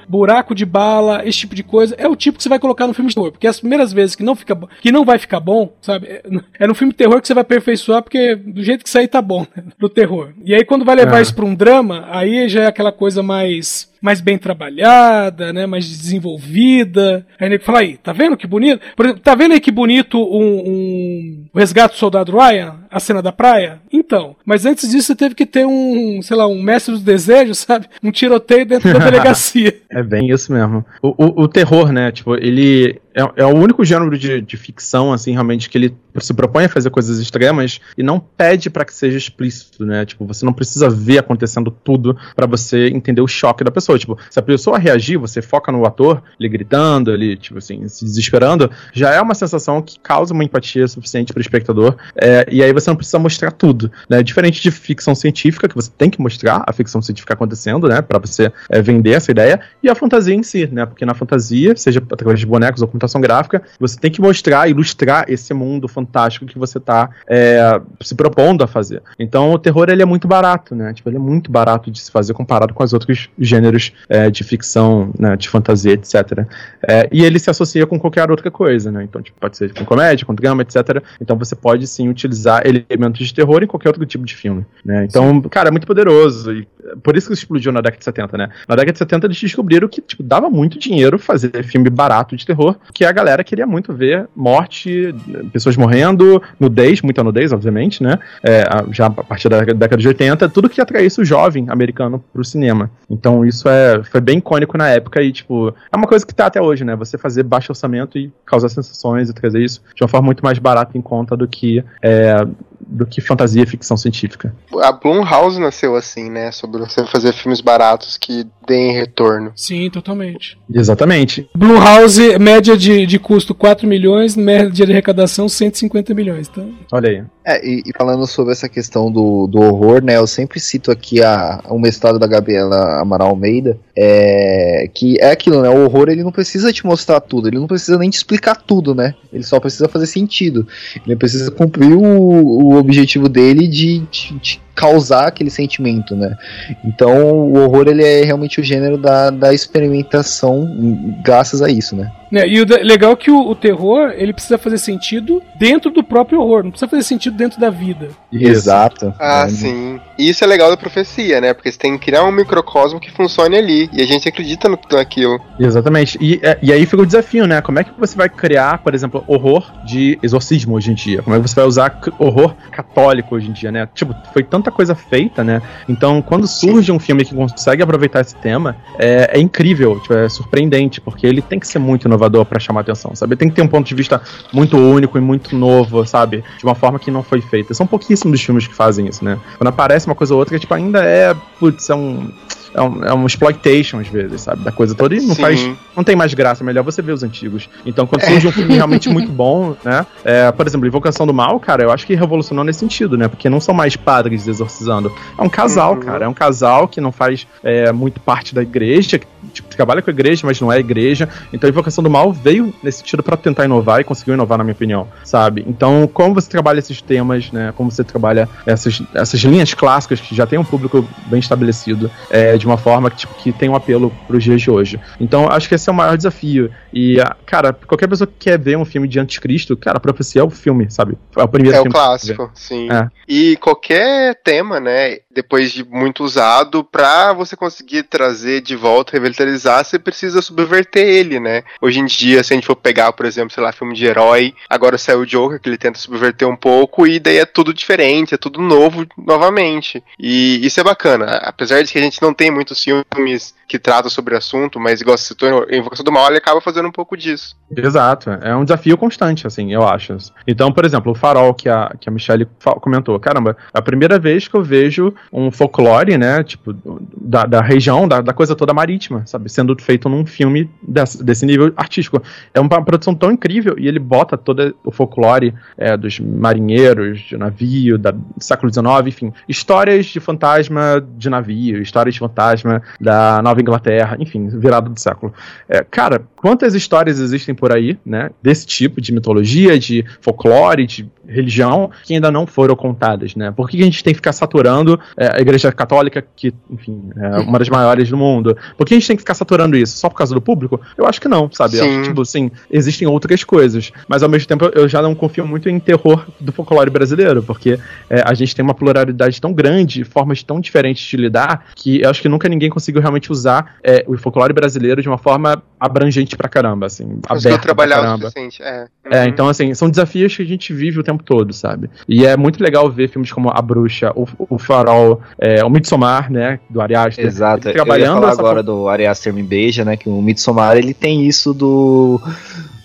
buraco de bala, esse tipo de coisa, é o tipo que você vai colocar no filme de terror. Porque as primeiras vezes que não, fica, que não vai ficar bom, sabe? É, é no filme de terror que você vai aperfeiçoar, porque do jeito que sair tá bom, né? No terror. E aí quando vai levar É. isso pra um drama, aí já é aquela coisa mais mais bem trabalhada, né, mais desenvolvida. Aí nego fala aí, tá vendo que bonito? Por exemplo, tá vendo aí que bonito um, um o resgate do soldado Ryan, a cena da praia? Então, mas antes disso você teve que ter um, sei lá, um mestre dos desejos, sabe? Um tiroteio dentro da delegacia. É bem isso mesmo. O, o, o terror, né? Tipo, ele é, é o único gênero de, de ficção, assim, realmente, que ele se propõe a fazer coisas extremas e não pede pra que seja explícito, né? Tipo, você não precisa ver acontecendo tudo pra você entender o choque da pessoa. Tipo, se a pessoa reagir, você foca no ator, ele gritando, ele, tipo assim, se desesperando, já é uma sensação que causa uma empatia suficiente pro espectador. é, e aí você não precisa mostrar tudo, né? Diferente de ficção científica, que você tem que mostrar a ficção científica acontecendo, né? Pra você é, vender essa ideia, e a fantasia em si, né? Porque na fantasia, seja através de bonecos ou computação gráfica, você tem que mostrar, ilustrar esse mundo fantástico que você tá é, se propondo a fazer. Então o terror ele é muito barato, né? Tipo, ele é muito barato de se fazer comparado com os outros gêneros é, de ficção, né? De fantasia, etc. É, e ele se associa com qualquer outra coisa, né? Então, tipo, pode ser com comédia, com drama, etc. Então você pode sim utilizar elementos de terror em qualquer outro tipo de filme, né? Então, cara, é muito poderoso. E por isso que explodiu na década de 70, né? Na década de 70 eles descobriram que, tipo, dava muito dinheiro fazer filme barato de terror, que a galera queria muito ver morte, pessoas morrendo, nudez, muita nudez, obviamente, né? É, já a partir da década de 80, tudo que atraísse o jovem americano pro cinema. Então isso é, foi bem icônico na época e, tipo, é uma coisa que tá até hoje, né? Você fazer baixo orçamento e causar sensações e trazer isso de uma forma muito mais barata em conta do que, é, do que fantasia e ficção científica. A Blumhouse nasceu assim, né? Sobre você fazer filmes baratos que deem retorno. Sim, totalmente. Exatamente. Blumhouse, média de, de custo 4 milhões, média de arrecadação 150 milhões, tá? Olha aí. É, e, e falando sobre essa questão do, do horror, né? Eu sempre cito aqui a, o mestrado da Gabriela Amaral Almeida, é, que é aquilo, né? O horror ele não precisa te mostrar tudo, ele não precisa nem te explicar tudo, né? Ele só precisa fazer sentido. Ele precisa cumprir o, o objetivo dele de, de- de causar aquele sentimento, né? Então o horror ele é realmente o gênero da, da experimentação hum, graças a isso, né? Né, E o legal é que o, o terror, ele precisa fazer sentido dentro do próprio horror, não precisa fazer sentido dentro da vida. Exato. Ah, É, sim. E isso é legal da profecia, né? Porque você tem que criar um microcosmo que funcione ali. E a gente acredita no, naquilo. Exatamente. E, é- e aí fica o desafio, né? Como é que você vai criar, por exemplo, horror de exorcismo hoje em dia? Como é que você vai usar horror católico hoje em dia, né? Tipo, foi tanta coisa feita, né? Então, quando surge um filme que consegue aproveitar esse tema, é, é incrível, tipo, é surpreendente, porque ele tem que ser muito inovador pra chamar atenção, sabe? Tem que ter um ponto de vista muito único e muito novo, sabe? De uma forma que não foi feita. São pouquíssimos os filmes que fazem isso, né? Quando aparece uma coisa ou outra, tipo, ainda é, putz, é um é um, é um exploitation às vezes, sabe? Da coisa toda e não Sim. faz. Não tem mais graça, é melhor você ver os antigos. Então, quando surge um filme realmente muito bom, né? É, por exemplo, Invocação do Mal, cara, eu acho que revolucionou nesse sentido, né? Porque não são mais padres exorcizando. É um casal, Uhum. cara. É um casal que não faz é, muito parte da igreja, que tipo, trabalha com a igreja, mas não é igreja. Então, Invocação do Mal veio nesse sentido pra tentar inovar e conseguiu inovar, na minha opinião, sabe? Então, como você trabalha esses temas, né? Como você trabalha essas, essas linhas clássicas que já tem um público bem estabelecido, é, de uma forma que, tipo, que tem um apelo pros dias de hoje. Então, acho que esse é o maior desafio. E, cara, qualquer pessoa que quer ver um filme de anticristo, cara, a profecia é o filme, sabe? É o primeiro É o filme. que você clássico, sim. É. E qualquer tema, né, depois de muito usado, pra você conseguir trazer de volta, revitalizar, você precisa subverter ele, né? Hoje em dia, se a gente for pegar, por exemplo, sei lá, filme de herói, agora saiu o Joker, que ele tenta subverter um pouco, e daí é tudo diferente, é tudo novo novamente. E isso é bacana. Apesar de que a gente não tem muitos filmes que tratam sobre o assunto, mas igual você citou, Invocação do Mal, ele acaba fazendo um pouco disso. Exato, é um desafio constante, assim, eu acho. Então, por exemplo, o farol que a, que a Michelle comentou, caramba, é a primeira vez que eu vejo um folclore, né, tipo, da, da região, da, da coisa toda marítima, sabe, sendo feito num filme desse, desse nível artístico. É uma produção tão incrível e ele bota todo o folclore é, dos marinheiros, de navio, da, do século XIX, enfim, histórias de fantasma de navio, histórias de fantasma da Nova Inglaterra, enfim, virado do século. É, cara, quantas histórias existem por aí, né, desse tipo de mitologia, de folclore, de religião, que ainda não foram contadas, né? Por que a gente tem que ficar saturando é, a Igreja Católica, que, enfim, é uma das maiores do mundo? Por que a gente tem que ficar saturando isso? Só por causa do público? Eu acho que não, sabe? Sim. acho tipo, assim, existem outras coisas. Mas ao mesmo tempo eu já não confio muito em terror do folclore brasileiro, porque é, a gente tem uma pluralidade tão grande, formas tão diferentes de lidar, que eu acho que nunca ninguém conseguiu realmente usar é, o folclore brasileiro de uma forma abrangente pra caramba, assim, Conseguiu aberta pra trabalhar o caramba. suficiente. É, É, Uhum. então assim, são desafios que a gente vive o tempo todo, sabe? E é muito legal ver filmes como A Bruxa, O, o Farol, é, O Midsommar, né, do Ari Aster. Exato. Ele Eu ia trabalhando falar agora do Ari Aster Me Beija, né? Que o Midsommar ele tem isso do,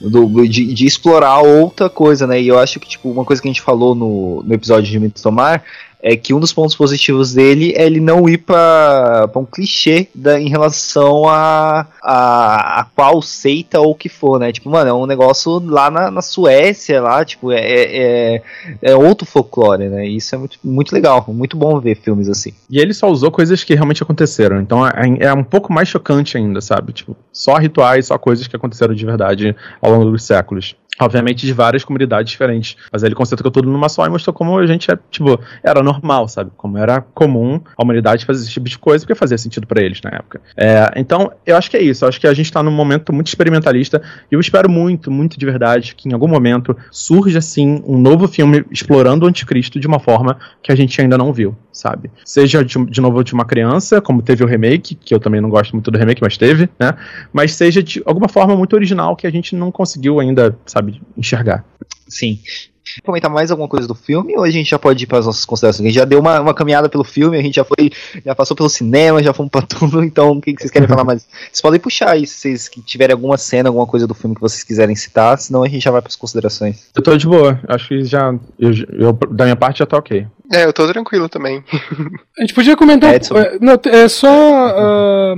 do de, de explorar outra coisa, né? E eu acho que tipo uma coisa que a gente falou no, no episódio de Midsommar é que um dos pontos positivos dele é ele não ir pra um clichê da, em relação a, a, a qual seita ou que for, né? Tipo, mano, é um negócio lá na, na Suécia, lá, tipo, é, é, é outro folclore, né? Isso é muito, muito legal, muito bom ver filmes assim. E ele só usou coisas que realmente aconteceram. Então é, é um pouco mais chocante ainda, sabe? Tipo, só rituais, só coisas que aconteceram de verdade ao longo dos séculos. Obviamente de várias comunidades diferentes. Mas ele concentrou tudo numa só e mostrou como a gente é, tipo, era normal, sabe? Como era comum a humanidade fazer esse tipo de coisa, porque fazia sentido pra eles na época. É, então, eu acho que é isso. Eu acho que a gente tá num momento muito experimentalista e eu espero muito, muito de verdade que em algum momento surja, assim, um novo filme explorando o anticristo de uma forma que a gente ainda não viu, sabe? Seja de, de novo de uma criança, como teve o remake, que eu também não gosto muito do remake, mas teve, né? Mas seja de alguma forma muito original que a gente não conseguiu ainda, sabe, enxergar. Sim. Comentar mais alguma coisa do filme ou a gente já pode ir para as nossas considerações? A gente já deu uma, uma caminhada pelo filme, a gente já foi, já passou pelo cinema, já fomos pra tudo, então o que, que vocês querem falar mais? Vocês podem puxar aí se vocês que tiverem alguma cena, alguma coisa do filme que vocês quiserem citar, senão a gente já vai para as considerações. Eu tô de boa, acho que já. Eu, eu- da minha parte já tá ok. É, eu tô tranquilo também. A gente podia comentar. Edson. é, não, é só. a-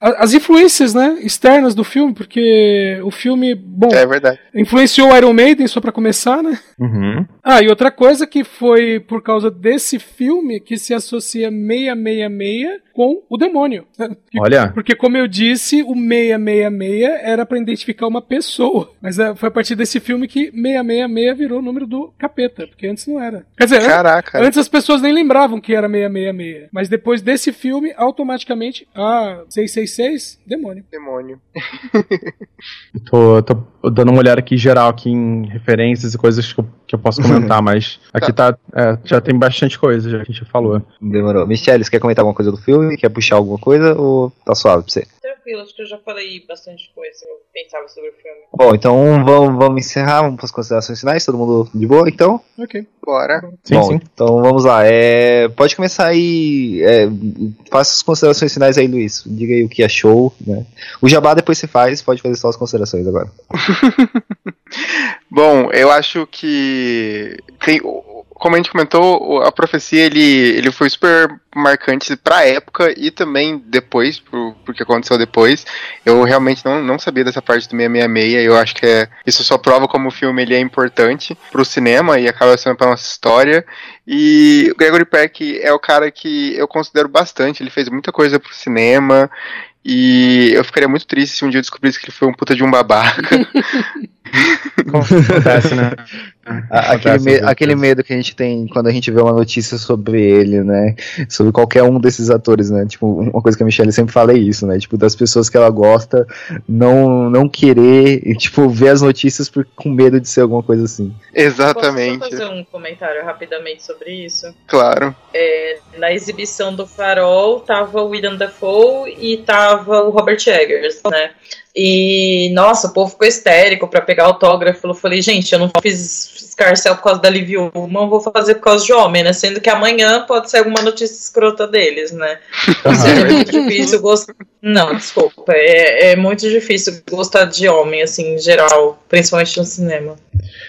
as influências, né? Externas do filme, porque o filme. Bom, É verdade. influenciou o Iron Maiden, só pra começar, né? Uhum. Ah, e outra coisa que foi por causa desse filme que se associa 666 com o demônio. Olha. Porque, como eu disse, o 666 era pra identificar uma pessoa. Mas é, foi a partir desse filme que 666 virou o número do capeta, porque antes não era. Quer dizer, Caraca. antes as pessoas nem lembravam que era 666. Mas depois desse filme, automaticamente, ah, 666, demônio. Demônio. Tô, tô dando uma olhada aqui geral aqui em referências e coisas que eu, que eu posso comentar, mas aqui tá. é, já tem bastante coisa, já que a gente já falou. Demorou. Michelle, você quer comentar alguma coisa do filme? Quer puxar alguma coisa ou tá suave pra você? Tranquilo, acho que eu já falei bastante coisa que eu pensava sobre o filme. Bom, então vamos, vamos encerrar, vamos para as considerações finais, todo mundo de boa, então? Ok. Bora. Sim, Bom, sim. então vamos lá. É, pode começar aí. É, faça as considerações finais aí, Luiz. Diga aí o que achou. Né? O jabá depois você faz, pode fazer só as considerações agora. Bom, eu acho que tem, como a gente comentou, o- a profecia ele, ele foi super marcante pra época e também depois, pro, pro que aconteceu depois. Eu realmente não, não sabia dessa parte do 666. Eu acho que é, isso só prova como o filme ele é importante pro cinema e acaba sendo pra nossa história. E o Gregory Peck é o cara que eu considero bastante. Ele fez muita coisa pro cinema. E eu ficaria muito triste se um dia eu descobrisse que ele foi um puta de um babaca. Acontece, né? A- Aquele, me- aquele medo que a gente tem quando a gente vê uma notícia sobre ele, né? Sobre qualquer um desses atores, né? Tipo, uma coisa que a Michelle sempre fala é isso, né? Tipo, das pessoas que ela gosta não, não querer, e, tipo, ver as notícias por, com medo de ser alguma coisa assim. Exatamente. Posso fazer um comentário rapidamente sobre isso? Claro. É, na exibição do Farol tava o William Dafoe e tava o Robert Eggers, né? E, nossa, o povo ficou histérico pra pegar autógrafo. Eu falei, gente, eu não fiz escarcel por causa da Liv Ullmann, vou fazer por causa de homem, né? Sendo que amanhã pode ser alguma notícia escrota deles, né? Ou seja, é muito difícil gostar. Não, desculpa. É, é muito difícil gostar de homem, assim, em geral, principalmente no cinema.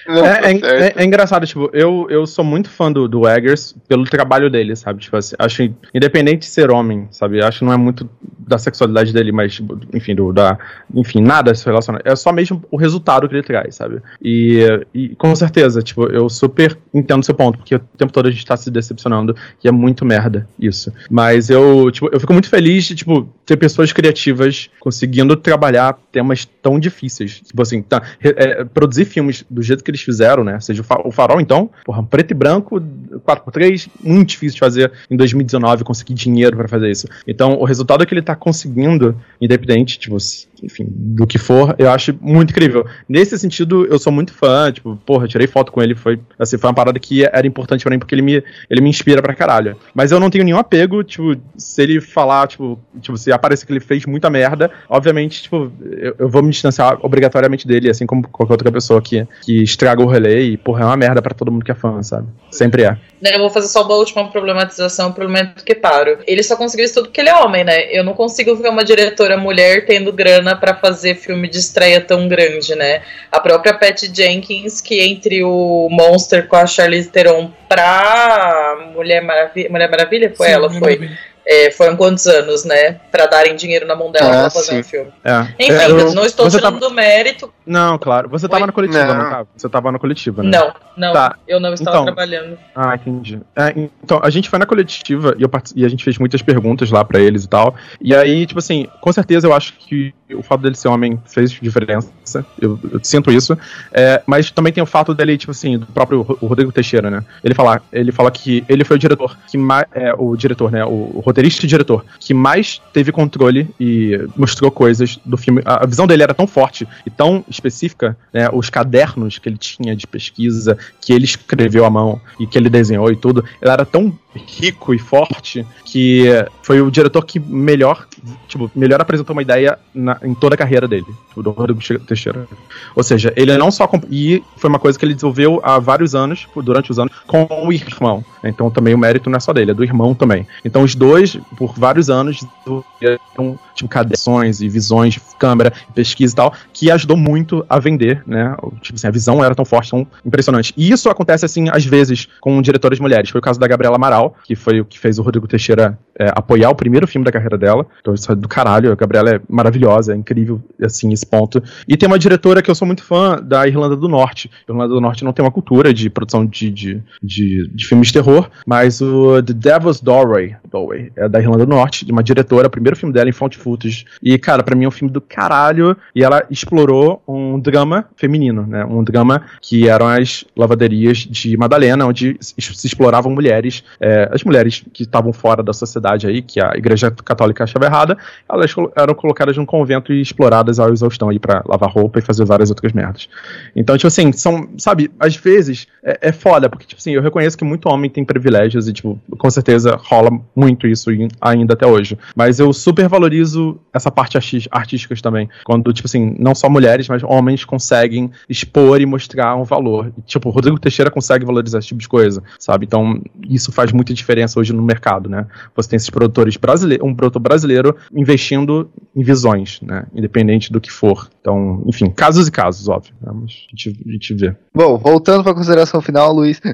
Não, É, tá é- certo. é- é engraçado, tipo, eu, eu sou muito fã do, do Eggers pelo trabalho dele, sabe? Tipo assim, acho, independente de ser homem, sabe? Acho que não é muito da sexualidade dele, mas, tipo, enfim, do, da, enfim, nada se relaciona. É só mesmo o resultado que ele traz, sabe? E, e com certeza, tipo, eu super entendo seu ponto, porque o tempo todo a gente tá se decepcionando e é muito merda isso. Mas eu, tipo, eu fico muito feliz de, tipo, ter pessoas criativas conseguindo trabalhar temas tão difíceis. Tipo assim, tá, é, produzir filmes do jeito que eles fizeram, né? Seja o, fa- o Farol, então, porra, preto e branco, 4x3, muito difícil de fazer em 2019, conseguir dinheiro pra fazer isso. Então, o resultado que ele tá conseguindo, independente, tipo, enfim, do que for, eu acho muito incrível. Nesse sentido, eu sou muito fã, tipo, porra, tirei foto com ele, foi, assim, foi uma parada que era importante pra mim, porque ele me, ele me inspira pra caralho. Mas eu não tenho nenhum apego, tipo, se ele falar, tipo, tipo se aparecer que ele fez muita merda, obviamente, tipo, eu, eu vou me distanciar obrigatoriamente dele, assim como qualquer outra pessoa que, que estraga o rolê e, porra, é uma merda pra todo mundo que é fã, sabe? Sempre é. Né, Eu vou fazer só uma última problematização pro momento que paro. Ele só conseguiu isso tudo porque ele é homem, né? Eu não consigo ver uma diretora mulher tendo grana pra fazer filme de estreia tão grande, né? A própria Patty Jenkins, que entre o Monster com a Charlize Theron pra Mulher Maravilha, Mulher Maravilha foi Sim, ela, foi. Maravilha. É, foram quantos anos, né? Pra darem dinheiro na mão dela Ah, pra fazer sim. um filme. É. Enfim, É, eu- não estou você tirando tava- do mérito. Não, claro. Você tava Oi? na coletiva, não, Não. tava? Você tava na coletiva, né? Não, não, Tá. eu não estava Então, trabalhando. Ah, entendi. É, então, a gente foi na coletiva e, eu partici- e a gente fez muitas perguntas lá pra eles e tal. E aí, tipo assim, com certeza eu acho que o fato dele ser homem fez diferença. Eu, eu sinto isso. É, mas também tem o fato dele, tipo assim, do próprio Rodrigo Teixeira, né? Ele fala, ele fala que ele foi o diretor que mais. É, o diretor, né? O, o roteirista e diretor que mais teve controle e mostrou coisas do filme. A, a visão dele era tão forte e tão específica, né? Os cadernos que ele tinha de pesquisa, que ele escreveu à mão e que ele desenhou e tudo, ele era tão rico e forte que foi o diretor que melhor, tipo, melhor apresentou uma ideia na- em toda a carreira dele, do Rodrigo Teixeira. Ou seja, ele não só e foi uma coisa que ele desenvolveu há vários anos, tipo, durante os anos, com o irmão. Então também o mérito não é só dele, é do irmão também. Então os dois, por vários anos, desenvolveram tipo cadernos e visões de câmera, pesquisa e tal, que ajudou muito a vender, né? Tipo assim, a visão era tão forte, tão impressionante. E isso acontece assim às vezes com diretores mulheres. Foi o caso da Gabriela Amaral, que foi o que fez o Rodrigo Teixeira é, apoiar o primeiro filme da carreira dela. Então isso é do caralho, a Gabriela é maravilhosa, é incrível assim esse ponto. E tem uma diretora que eu sou muito fã da Irlanda do Norte. A Irlanda do Norte não tem uma cultura de produção de, de, de, de filmes de terror, mas o The Devil's Doorway, Doorway é da Irlanda do Norte, de uma diretora, primeiro filme dela em found footage. E, cara, pra mim é um filme do caralho. E ela explorou um drama feminino, né? Um drama que eram as lavaderias de Madalena, onde se exploravam mulheres, é, as mulheres que estavam fora da sociedade aí, que a Igreja Católica achava errada, elas eram colocadas num convento e exploradas ao exaustão aí pra lavar roupa e fazer várias outras merdas. Então, tipo assim, são, sabe, às vezes é, é foda, porque, tipo assim, eu reconheço que muito homem tem privilégios e, tipo, com certeza rola muito isso ainda até hoje. Mas eu super valorizo essa parte artística também. Quando, tipo assim, não só mulheres, mas homens conseguem expor e mostrar um valor. E, tipo, o Rodrigo Teixeira consegue valorizar esse tipo de coisa, sabe? Então, isso faz muita diferença hoje no mercado, né? Você tem esses produtores brasileiros, um produtor brasileiro investindo em visões, né? Independente do que for. Então, enfim, casos e casos, óbvio. né? Mas a gente, a gente vê. Bom, voltando pra consideração final, Luiz.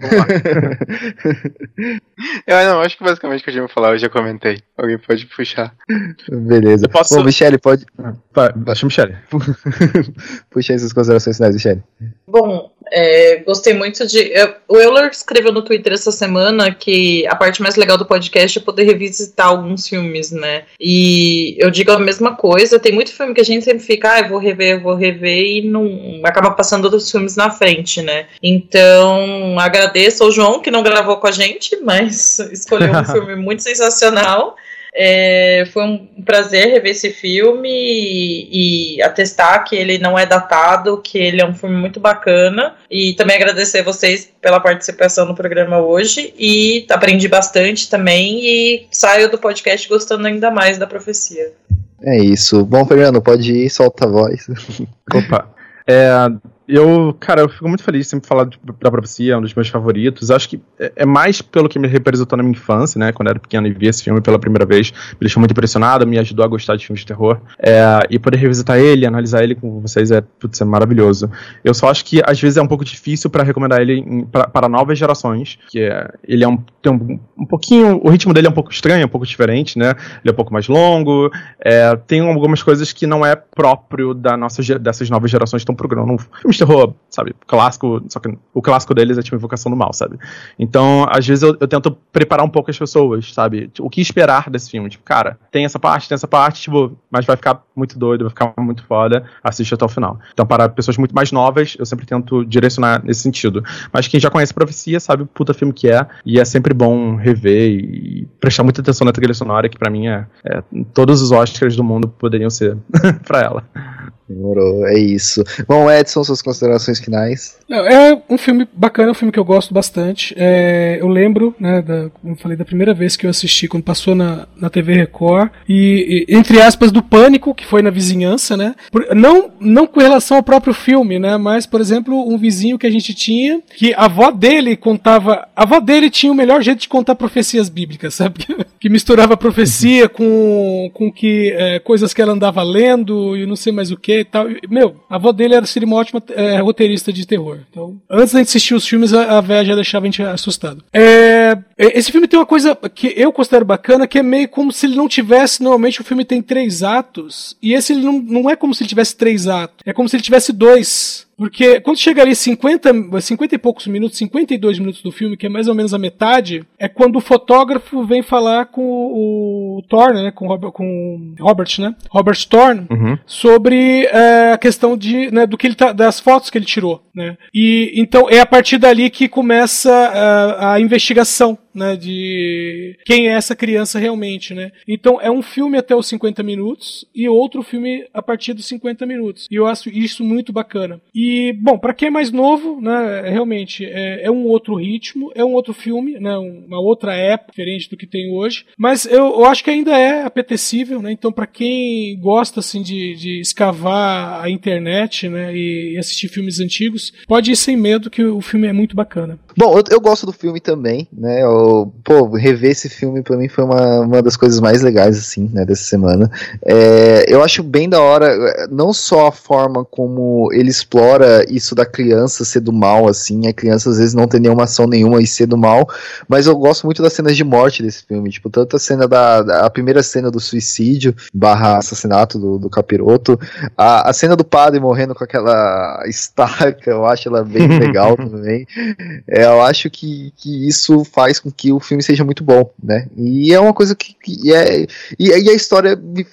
Eu não, acho que basicamente o que eu tinha pra falar eu já comentei. Alguém pode puxar. Beleza. Eu posso- Bom, Michele, pode. Vai, baixa, Michele. Puxa aí suas considerações finais, Michele. Bom, é, gostei muito de. eu- o Euler escreveu no Twitter essa semana que a parte mais legal do podcast é poder revisitar alguns filmes, né? E eu digo a mesma coisa. Tem muito filme que a gente sempre fica, ah, eu vou rever, eu vou rever, e não acaba passando outros filmes na frente, né? Então, agradeço ao João, que não gravou com a gente, mas escolheu um filme muito sensacional. É, foi um prazer rever esse filme e, e atestar que ele não é datado, que ele é um filme muito bacana. E também agradecer a vocês pela participação no programa hoje. E aprendi bastante também. E saio do podcast gostando ainda mais da profecia. É isso. Bom, Fernando, pode ir, solta a voz. Opa. É, eu, cara, eu fico muito feliz de sempre falar de- da profecia, é um dos meus favoritos. Acho que é, é mais pelo que me representou na minha infância, né? Quando eu era pequeno e vi esse filme pela primeira vez. Me deixou muito impressionado, me ajudou a gostar de filmes de terror. É, e poder revisitar ele, analisar ele com vocês é, putz, é maravilhoso. Eu só acho que às vezes é um pouco difícil para recomendar ele para novas gerações, que é, ele é um, tem um, um pouquinho, o ritmo dele é um pouco estranho, é um pouco diferente, né? Ele é um pouco mais longo, é, tem algumas coisas que não é próprio da nossa, dessas novas gerações que estão procurando um filme de terror, sabe, clássico, só que o clássico deles é tipo Invocação do Mal, sabe? Então, às vezes eu, eu tento preparar um pouco as pessoas, sabe? O que esperar desse filme? Tipo, cara, tem essa parte, tem essa parte, tipo, mas vai ficar muito doido, vai ficar muito foda, assiste até o final. Então, para pessoas muito mais novas, eu sempre tento direcionar nesse sentido. Mas quem já conhece Profecia sabe o puta filme que é, e é sempre bom rever e prestar muita atenção na trilha sonora, que pra mim é, é todos os Oscars do mundo poderiam ser pra ela. Demorou, é isso. Bom, Edson, suas considerações finais. É um filme bacana, um filme que eu gosto bastante. É, eu lembro, né, da, como eu falei, da primeira vez que eu assisti, quando passou na, na TV Record, e, e, entre aspas, do pânico, que foi na vizinhança, né? Por- não, não com relação ao próprio filme, né? Mas, por exemplo, um vizinho que a gente tinha, que a avó dele contava. A avó dele tinha o melhor jeito de contar profecias bíblicas, sabe? que misturava profecia com, com que é, coisas que ela andava lendo e não sei mais o que e tal. Meu, a avó dele era, seria uma ótima é, roteirista de terror. Então, antes da gente assistir os filmes, a, a véia já deixava a gente assustado. É, é, esse filme tem uma coisa que eu considero bacana, que é meio como se ele não tivesse. Normalmente o filme tem três atos, e esse ele não, não é como se ele tivesse três atos, é como se ele tivesse dois. Porque quando chega ali 50, 50 e poucos minutos, 52 minutos do filme, que é mais ou menos a metade, é quando o fotógrafo vem falar com o, Thorne, né? Com, Robert- com Robert, né? Robert Thorne, Uhum. sobre é, a questão de, né, do que ele tá, das fotos que ele tirou, né? E então é a partir dali que começa a, a investigação, né, de quem é essa criança realmente, né? Então é um filme até os 50 minutos e outro filme a partir dos 50 minutos. E eu acho isso muito bacana. E bom, para quem é mais novo, né, realmente é, é um outro ritmo, é um outro filme, né, uma outra época diferente do que tem hoje, mas eu, eu acho que ainda é apetecível, né? Então para quem gosta assim de, de escavar a internet, né, e, e assistir filmes antigos, pode ir sem medo que o filme é muito bacana. Bom, eu, eu gosto do filme também, né? Eu, pô, rever esse filme pra mim foi uma, uma das coisas mais legais, assim, né, dessa semana. É, eu acho bem da hora, não só a forma como ele explora isso da criança ser do mal, assim, a criança às vezes não ter nenhuma ação nenhuma e ser do mal, mas eu gosto muito das cenas de morte desse filme, tipo, tanto a cena da, da- a primeira cena do suicídio barra assassinato do, do capiroto, a, a cena do padre morrendo com aquela estaca, eu acho ela bem legal também. É, eu acho que, que isso faz com que o filme seja muito bom, né? E é uma coisa que, que é. E, e a história me,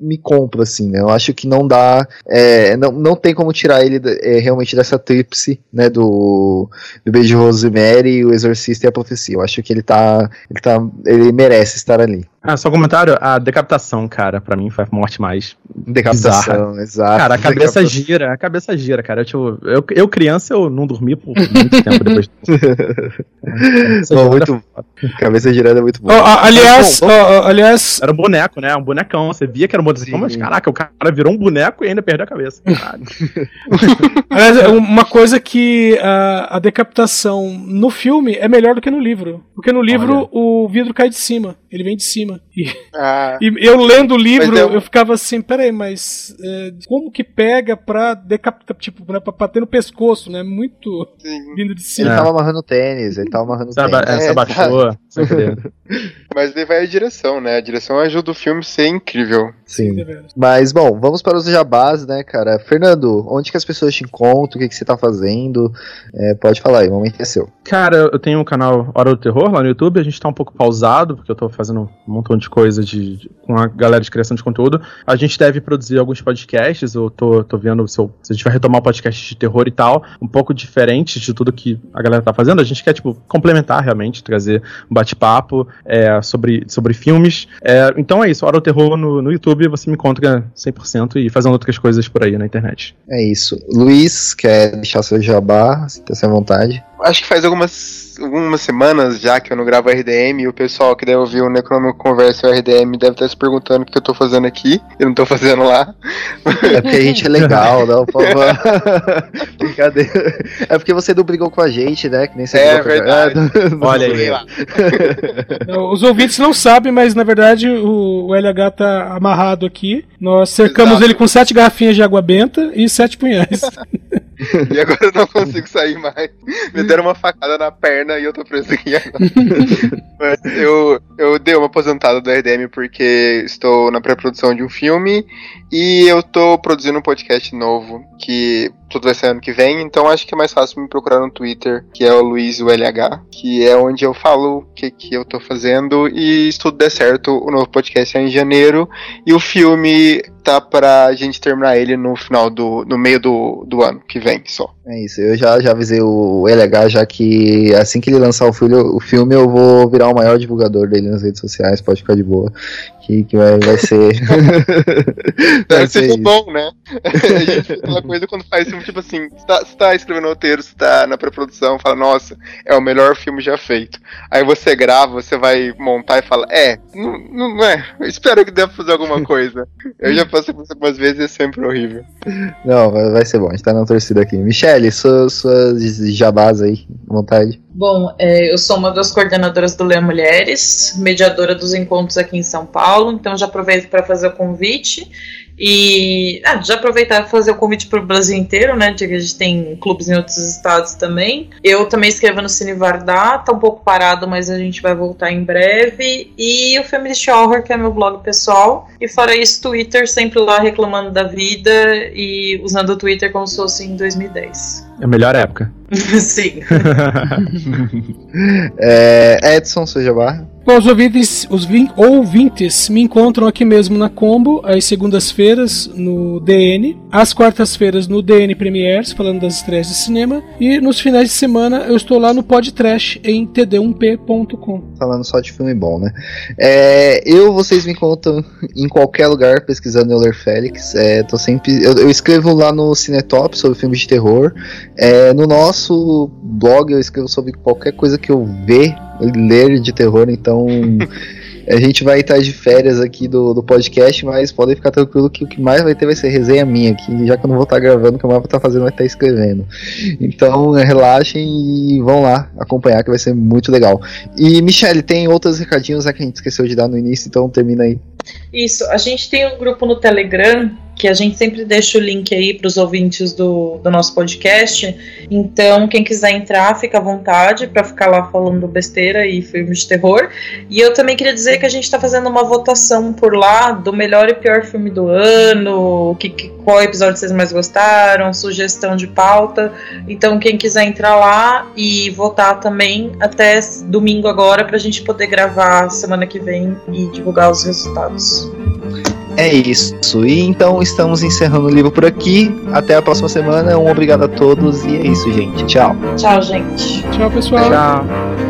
me compra, assim, né? Eu acho que não dá. é, não, não tem como tirar ele é, realmente dessa tríplice, né? Do, do Beijo de Rosemary, o Exorcista e a Profecia. Eu acho que ele tá. Ele, tá, ele merece estar ali. Ah, só um comentário, a decapitação, cara, pra mim foi a morte mais Decapitação, exato. Cara, a cabeça Decapitação. gira, a cabeça gira, cara. Eu, tipo, eu, eu criança, eu não dormi por muito tempo depois. Essa Bom, muito, cabeça girando é muito bom. Ó, aliás, Bom, ó, aliás, Era um boneco, né? Um bonecão. Você via que era um bonecão, mas Sim. caraca, o cara virou um boneco e ainda perdeu a cabeça. Aliás, é uma coisa que a, a decapitação no filme é melhor do que no livro. Porque no livro Olha. o vidro cai de cima, ele vem de cima. E, Ah, e eu lendo o livro, Mas é eu ficava assim, peraí, mas é, como que pega pra decapitar, tipo, pra, pra bater no pescoço, né? Muito sim. vindo de Ele cima. É. tava amarrando tênis, ele tava amarrando Se, aba tênis. é, se É, abaixou, sem querer. Mas daí vai a direção, né? A direção ajuda o filme a ser incrível. Sim. deveras. Mas, bom, vamos para os jabás, né, cara? Fernando, onde que as pessoas te encontram? O que, que você tá fazendo? É, pode falar aí, o momento é seu. Cara, eu tenho um canal Hora do Terror lá no YouTube, a gente tá um pouco pausado, porque eu tô fazendo um montão de coisa de, de- com a galera de criação de conteúdo. A gente deve produzir alguns podcasts, eu tô, tô vendo se, eu- se a gente vai retomar o podcast de terror e tal, um pouco diferente de tudo que a galera tá fazendo. A gente quer, tipo, complementar realmente, trazer um bate-papo é, sobre, sobre filmes. É, então é isso, Hora do Terror no, no YouTube, você me encontra 100% e fazendo outras coisas por aí na internet. É isso. Luiz, quer deixar seu jabá? Se tá sem vontade. Acho que faz algumas, algumas semanas já que eu não gravo RDM e o pessoal que deve ouvir o Necronômico Conversa e o RDM deve estar se perguntando o que eu tô fazendo aqui. Eu não tô fazendo lá. É porque a gente é legal, não, por favor. Brincadeira. É porque você não brigou com a gente, né? Que nem você É a- verdade. Ah, não- Olha aí. lá. Os ouvintes não sabem, mas na verdade o, o LH tá amarrado aqui. Nós cercamos Exato. ele com sete garrafinhas de água benta e sete punhais. E agora eu não consigo sair mais. Me deram uma facada na perna e eu tô preso aqui agora. Mas eu, eu dei uma aposentada do RDM porque estou na pré-produção de um filme e eu tô produzindo um podcast novo que tudo vai ser ano que vem, então acho que é mais fácil me procurar no Twitter, que é o Luiz ULH, que é onde eu falo o que, que eu tô fazendo e se tudo der certo, o novo podcast é em janeiro e o filme tá pra gente terminar ele no final do. no meio do, do ano que vem só. É isso, eu já, já avisei o LH, já que assim que ele lançar o filme, o filme eu vou virar o maior divulgador dele nas redes sociais, pode ficar de boa. Que, que vai, vai ser. vai ser isso. bom, né? a gente coisa quando faz filme, tipo assim, você tá, você tá escrevendo roteiro, você tá na pré-produção, fala, nossa, é o melhor filme já feito. Aí você grava, você vai montar e fala, é, não, não é, espero que deva fazer alguma coisa. Eu já passei por algumas vezes é sempre horrível. Não, vai, ser bom, a gente tá na torcida aqui. Michele, suas, suas jabás aí, à vontade. Bom, é, eu sou uma das coordenadoras do Leia Mulheres, mediadora dos encontros aqui em São Paulo, então já aproveito para fazer o convite. E ah, já aproveitar para fazer o convite para o Brasil inteiro, né? De que a gente tem clubes em outros estados também. Eu também escrevo no Cine Vardá, tá um pouco parado, mas a gente vai voltar em breve. E o Feminist Horror, que é meu blog pessoal. E fora isso, Twitter, sempre lá reclamando da vida e usando o Twitter como se fosse em 2010. É a melhor época. Sim. É, Edson, sua jabá. Bom, os ouvintes, os vin- ouvintes me encontram aqui mesmo na Combo, às segundas-feiras no DN, às quartas-feiras no DN Premiers, falando das estreias de cinema, e nos finais de semana eu estou lá no Pod Trash em td1p.com. Falando só de filme bom, né? É, eu, vocês me encontram em qualquer lugar pesquisando Euler Félix. É, tô sempre, eu, eu escrevo lá no Cinetop sobre filmes de terror. É, no nosso blog eu escrevo sobre qualquer coisa que eu ver, ler de terror. Então a gente vai estar de férias aqui do, do podcast, mas podem ficar tranquilo que o que mais vai ter vai ser resenha minha aqui, já que eu não vou estar gravando, o que eu mais vou estar fazendo vai estar escrevendo. Então relaxem e vão lá acompanhar que vai ser muito legal. E Michele, tem outros recadinhos né, que a gente esqueceu de dar no início, então termina aí. Isso, a gente tem um grupo no Telegram que a gente sempre deixa o link aí para os ouvintes do, do nosso podcast. Então, quem quiser entrar, fica à vontade para ficar lá falando besteira e filmes de terror. E eu também queria dizer que a gente está fazendo uma votação por lá do melhor e pior filme do ano, que, que, qual episódio vocês mais gostaram, sugestão de pauta. Então, quem quiser entrar lá e votar também até domingo agora para a gente poder gravar semana que vem e divulgar os resultados. É isso. E então estamos encerrando o livro por aqui. Até a próxima semana. Um obrigado a todos e é isso, gente. Tchau. Tchau, gente. Tchau, pessoal. Tchau.